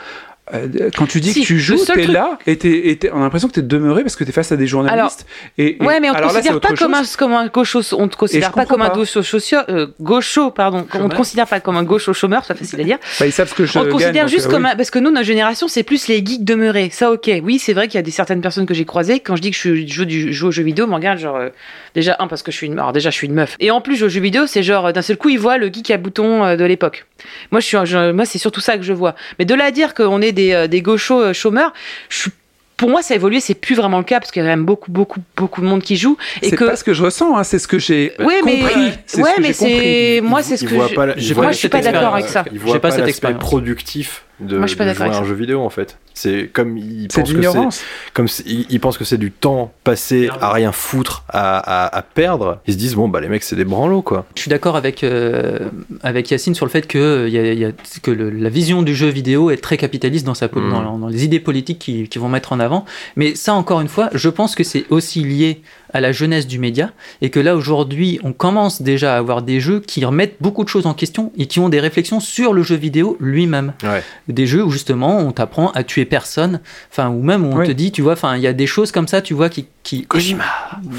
Euh, quand tu dis Si, que tu joues, t'es truc- là et t'es- et t'es- on a l'impression que t'es demeuré parce que t'es face à des journalistes. et, et- Ouais, mais on te alors là, considère pas comme un, comme un gaucho, on te considère je pas comme un pas. gaucho, socio- euh, gaucho, pardon. On te Chômeur. considère pas comme un gaucho chômeur, c'est pas facile à dire. Bah, ils savent ce que je on te gagne, considère donc, juste euh, comme oui. un, parce que nous, notre génération, c'est plus les geeks demeurés. Ça, ok. Oui, c'est vrai qu'il y a des certaines personnes que j'ai croisées. Quand je dis que je je joue, du, je joue aux jeux vidéo, me regardent genre, euh, déjà, un, parce que je suis une, alors déjà, je suis une meuf. Et en plus, aux jeux vidéo, c'est genre, d'un seul coup, ils voient le geek à bouton de l'époque. Moi, je suis, un- je- moi, c'est surtout ça que je vois. Mais de là à dire qu'on est des, euh, des gauchos euh, chômeurs, je suis pour moi, ça a évolué, c'est plus vraiment le cas parce qu'il y a quand même beaucoup, beaucoup, beaucoup de monde qui joue et C'est que. pas ce que je ressens, hein, c'est ce que j'ai Ouais, mais compris. Ouais, mais c'est moi, c'est ce que je... pas la- il moi, voit je suis pas d'accord avec ça. J'ai pas pas l'aspect expérience. productif de, Moi, je suis pas de d'accord jouer à un ça. jeu vidéo en fait. C'est comme ils pensent que c'est comme ils, pensent que c'est du temps passé à rien foutre, à, à, à perdre. Ils se disent bon bah les mecs c'est des branlots quoi. Je suis d'accord avec, euh, avec Yacine sur le fait que, euh, y a- y a- que le- la vision du jeu vidéo est très capitaliste dans, sa, Mm. dans, dans les idées politiques qu'ils qu'ils vont mettre en avant. Mais ça, encore une fois, je pense que c'est aussi lié à la jeunesse du média et que là, aujourd'hui, on commence déjà à avoir des jeux qui remettent beaucoup de choses en question et qui ont des réflexions sur le jeu vidéo lui-même. Ouais. Des jeux où justement on t'apprend à tuer personne, enfin, ou même où on Oui. te dit, tu vois, enfin, il y a des choses comme ça, tu vois, qui. qui Kojima.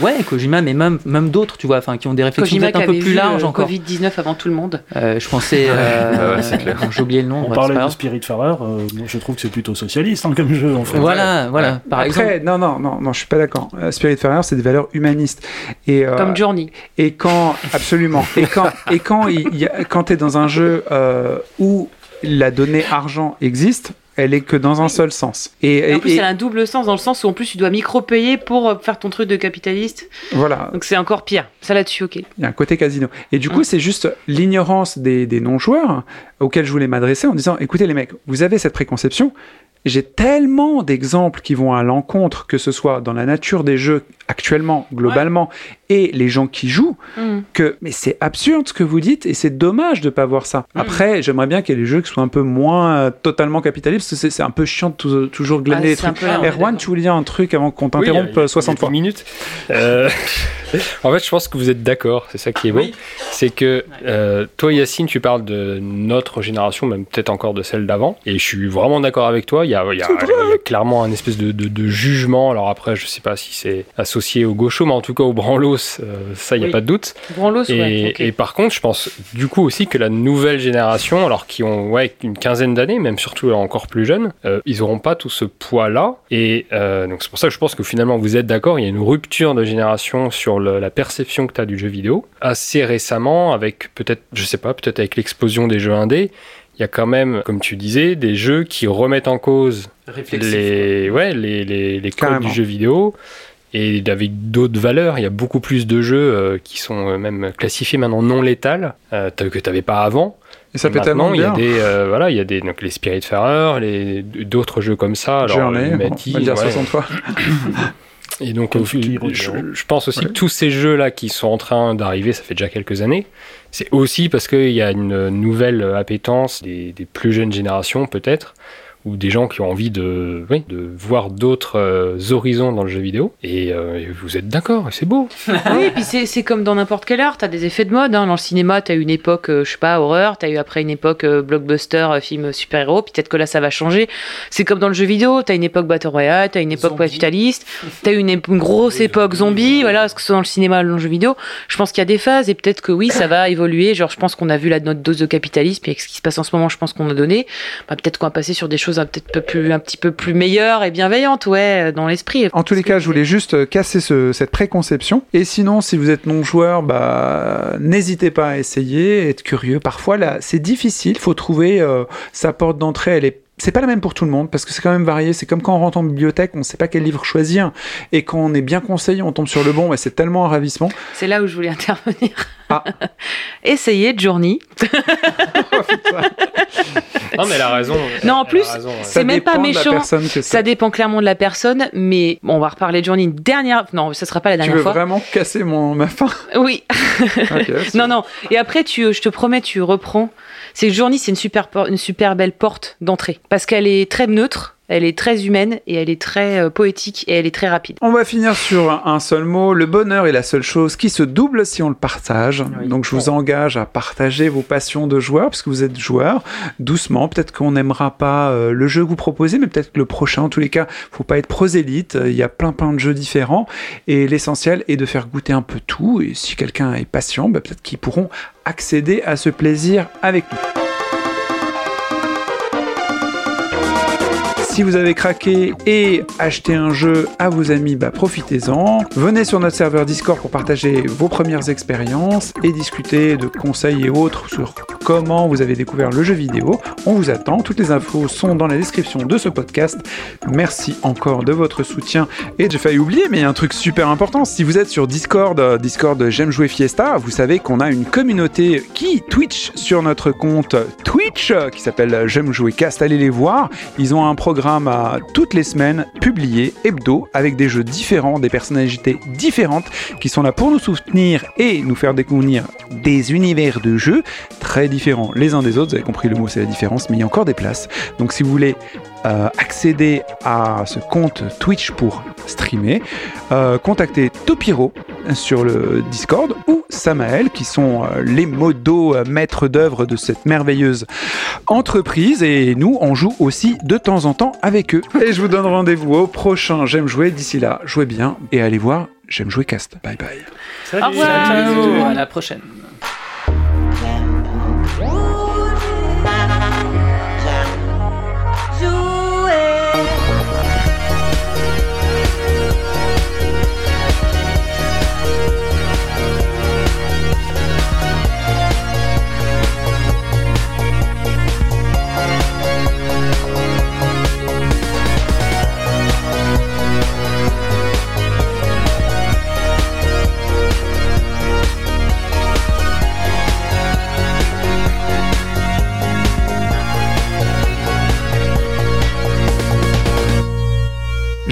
Ouais, Kojima, mais même, même d'autres, tu vois, enfin, qui ont des réflexions Kojima peut-être un peu plus larges euh, encore. Covid-19 avant tout le monde. Euh, je pensais. euh, Ouais, ouais, c'est clair. J'ai oublié le nom. On parlait de. Spiritfarer, euh, je trouve que c'est plutôt socialiste hein, comme jeu en fait. Voilà, voilà. Par Après, exemple. non, non, non, non, je suis pas d'accord. Euh, Spiritfarer, c'est des valeurs humanistes. Et, euh, Comme Journey. Et quand, absolument. Et quand, et quand, il y a- quand tu es dans un jeu euh, où la donnée argent existe, elle est que dans un seul sens. Et, Et en plus, et- elle a un double sens dans le sens où en plus tu dois micro-payer pour euh, faire ton truc de capitaliste. voilà, Donc c'est encore pire. Ça là-dessus, ok. il y a un côté casino. Et du coup, c'est juste l'ignorance des, des non-joueurs auxquels je voulais m'adresser en disant, écoutez les mecs, vous avez cette préconception. J'ai tellement d'exemples qui vont à l'encontre, que ce soit dans la nature des jeux actuellement, globalement, et les gens qui jouent, Mm. que mais c'est absurde ce que vous dites et c'est dommage de pas voir ça. Mm. Après, j'aimerais bien qu'il y ait des jeux qui soient un peu moins euh, totalement capitalistes, parce que c'est- un peu chiant de tou- toujours glaner Ah, trucs. peu là, on est Erwan, tu voulais dire un truc avant qu'on Oui, t'interrompe euh, 60 il y a fois. minutes. Euh, en fait, je pense que vous êtes d'accord, c'est ça qui est beau. Oui. C'est que euh, toi, Yacine, tu parles de notre génération, même peut-être encore de celle d'avant. Et je suis vraiment d'accord avec toi. Il y a, il y a- il y a clairement un espèce de, de- de jugement. Alors après, je sais pas si c'est associé au gaucho, mais en tout cas au branlos, euh, ça, il n'y a Oui. pas de doute. Branlos, Et, ouais. ok. et par contre, je pense du coup aussi que la nouvelle génération, alors qui ont ouais, une quinzaine d'années, même surtout encore plus jeunes, euh, ils n'auront pas tout ce poids-là. Et euh, donc c'est pour ça que je pense que finalement vous êtes d'accord, il y a une rupture de génération sur le- la perception que tu as du jeu vidéo. Assez récemment, avec peut-être, je sais pas, peut-être avec l'explosion des jeux indés, il y a quand même, comme tu disais, des jeux qui remettent en cause les, ouais, les, les, les codes Carrément. du jeu vidéo. Et avec d'autres valeurs, il y a beaucoup plus de jeux euh, qui sont euh, même classifiés maintenant non létals euh, que tu n'avais pas avant. Et ça fait Maintenant, tellement il y a des euh, voilà, il y a des donc les Spiritfarer, les d'autres jeux comme ça. Alors J'en ai, Humanity, on va dire ouais. 60 fois. Et donc, je, pense aussi Ouais. que tous ces jeux-là qui sont en train d'arriver, ça fait déjà quelques années, c'est aussi parce qu'il y a une nouvelle appétence des, des plus jeunes générations, peut-être, ou des gens qui ont envie de, oui, de voir d'autres euh, horizons dans le jeu vidéo. Et, euh, et vous êtes d'accord, et c'est beau. Oui, et puis c'est c'est comme dans n'importe quel art, t'as des effets de mode. Hein. Dans le cinéma, t'as eu une époque, euh, je sais pas, horreur, t'as eu après une époque euh, blockbuster, euh, film super-héros, puis peut-être que là ça va changer. C'est comme dans le jeu vidéo, t'as une époque Battle Royale, t'as une époque Zombie. capitaliste, t'as eu une grosse époque zombie, voilà, ce que ce soit dans le cinéma ou dans le jeu vidéo. Je pense qu'il y a des phases et peut-être que oui, ça va évoluer. Genre, je pense qu'on a vu la, notre dose de capitalisme et avec ce qui se passe en ce moment, je pense qu'on a donné. Bah, peut-être qu'on va passer sur des choses un, peut-être peu plus, un petit peu plus meilleures et bienveillantes, ouais, dans l'esprit. En tous les cas, je voulais juste euh, casser ce- cette préconception. Et sinon, si vous êtes non-joueur, bah, n'hésitez pas à essayer, être curieux. Parfois, là, c'est difficile. faut trouver euh, sa porte d'entrée. Elle est c'est pas la même pour tout le monde parce que c'est quand même varié. C'est comme quand on rentre en bibliothèque, on sait pas quel livre choisir. Et quand on est bien conseillé, on tombe sur le bon. Mais c'est tellement un ravissement. C'est là où je voulais intervenir. Ah. Essayez Journey. Non, mais elle a raison. Non, en plus, ouais. c'est même pas méchant. Ça dépend clairement de la personne, mais bon, on va reparler de Journey une dernière. Non, ça sera pas la Tu dernière veux fois. vraiment casser mon, ma fin? Oui. Non, non. Et après, tu, je te promets, tu reprends. C'est Journey, c'est une super, une super belle porte d'entrée parce qu'elle est très neutre, elle est très humaine et elle est très euh, poétique et elle est très rapide. On va finir sur un- seul mot. Le bonheur est la seule chose qui se double si on le partage. Donc je vous engage à partager vos passions de joueurs, parce que vous êtes joueur, doucement. Peut-être qu'on n'aimera pas euh, le jeu que vous proposez, mais peut-être que le prochain, en tous les cas, faut pas être prosélyte. Il y a plein plein de jeux différents. Et l'essentiel est de faire goûter un peu tout. Et si quelqu'un est patient, bah, peut-être qu'ils pourront accéder à ce plaisir avec nous. Si vous avez craqué et acheté un jeu à vos amis, bah profitez-en. Venez sur notre serveur Discord pour partager vos premières expériences et discuter de conseils et autres sur comment vous avez découvert le jeu vidéo. On vous attend. Toutes les infos sont dans la description de ce podcast. Merci encore de votre soutien. Et j'ai failli oublier, mais il y a un truc super important. Si vous êtes sur Discord, euh, Discord J'aime jouer Fiesta, vous savez qu'on a une communauté qui Twitch sur notre compte Twitch qui s'appelle J'aime jouer Cast. Allez les voir. Ils ont un programme toutes les semaines publié hebdo avec des jeux différents, des personnalités différentes qui sont là pour nous soutenir et nous faire découvrir des univers de jeux très différents les uns des autres. Vous avez compris le mot, c'est la différence, mais il y a encore des places. Donc si vous voulez euh, accéder à ce compte Twitch pour streamer, euh, contactez Topiro sur le Discord ou Samael qui sont euh, les modos euh, maîtres d'œuvre de cette merveilleuse entreprise et nous on joue aussi de temps en temps avec eux. Et je vous donne rendez-vous au prochain J'aime jouer. D'ici là, jouez bien et allez voir J'aime jouer cast. Bye bye. Au revoir. À la prochaine.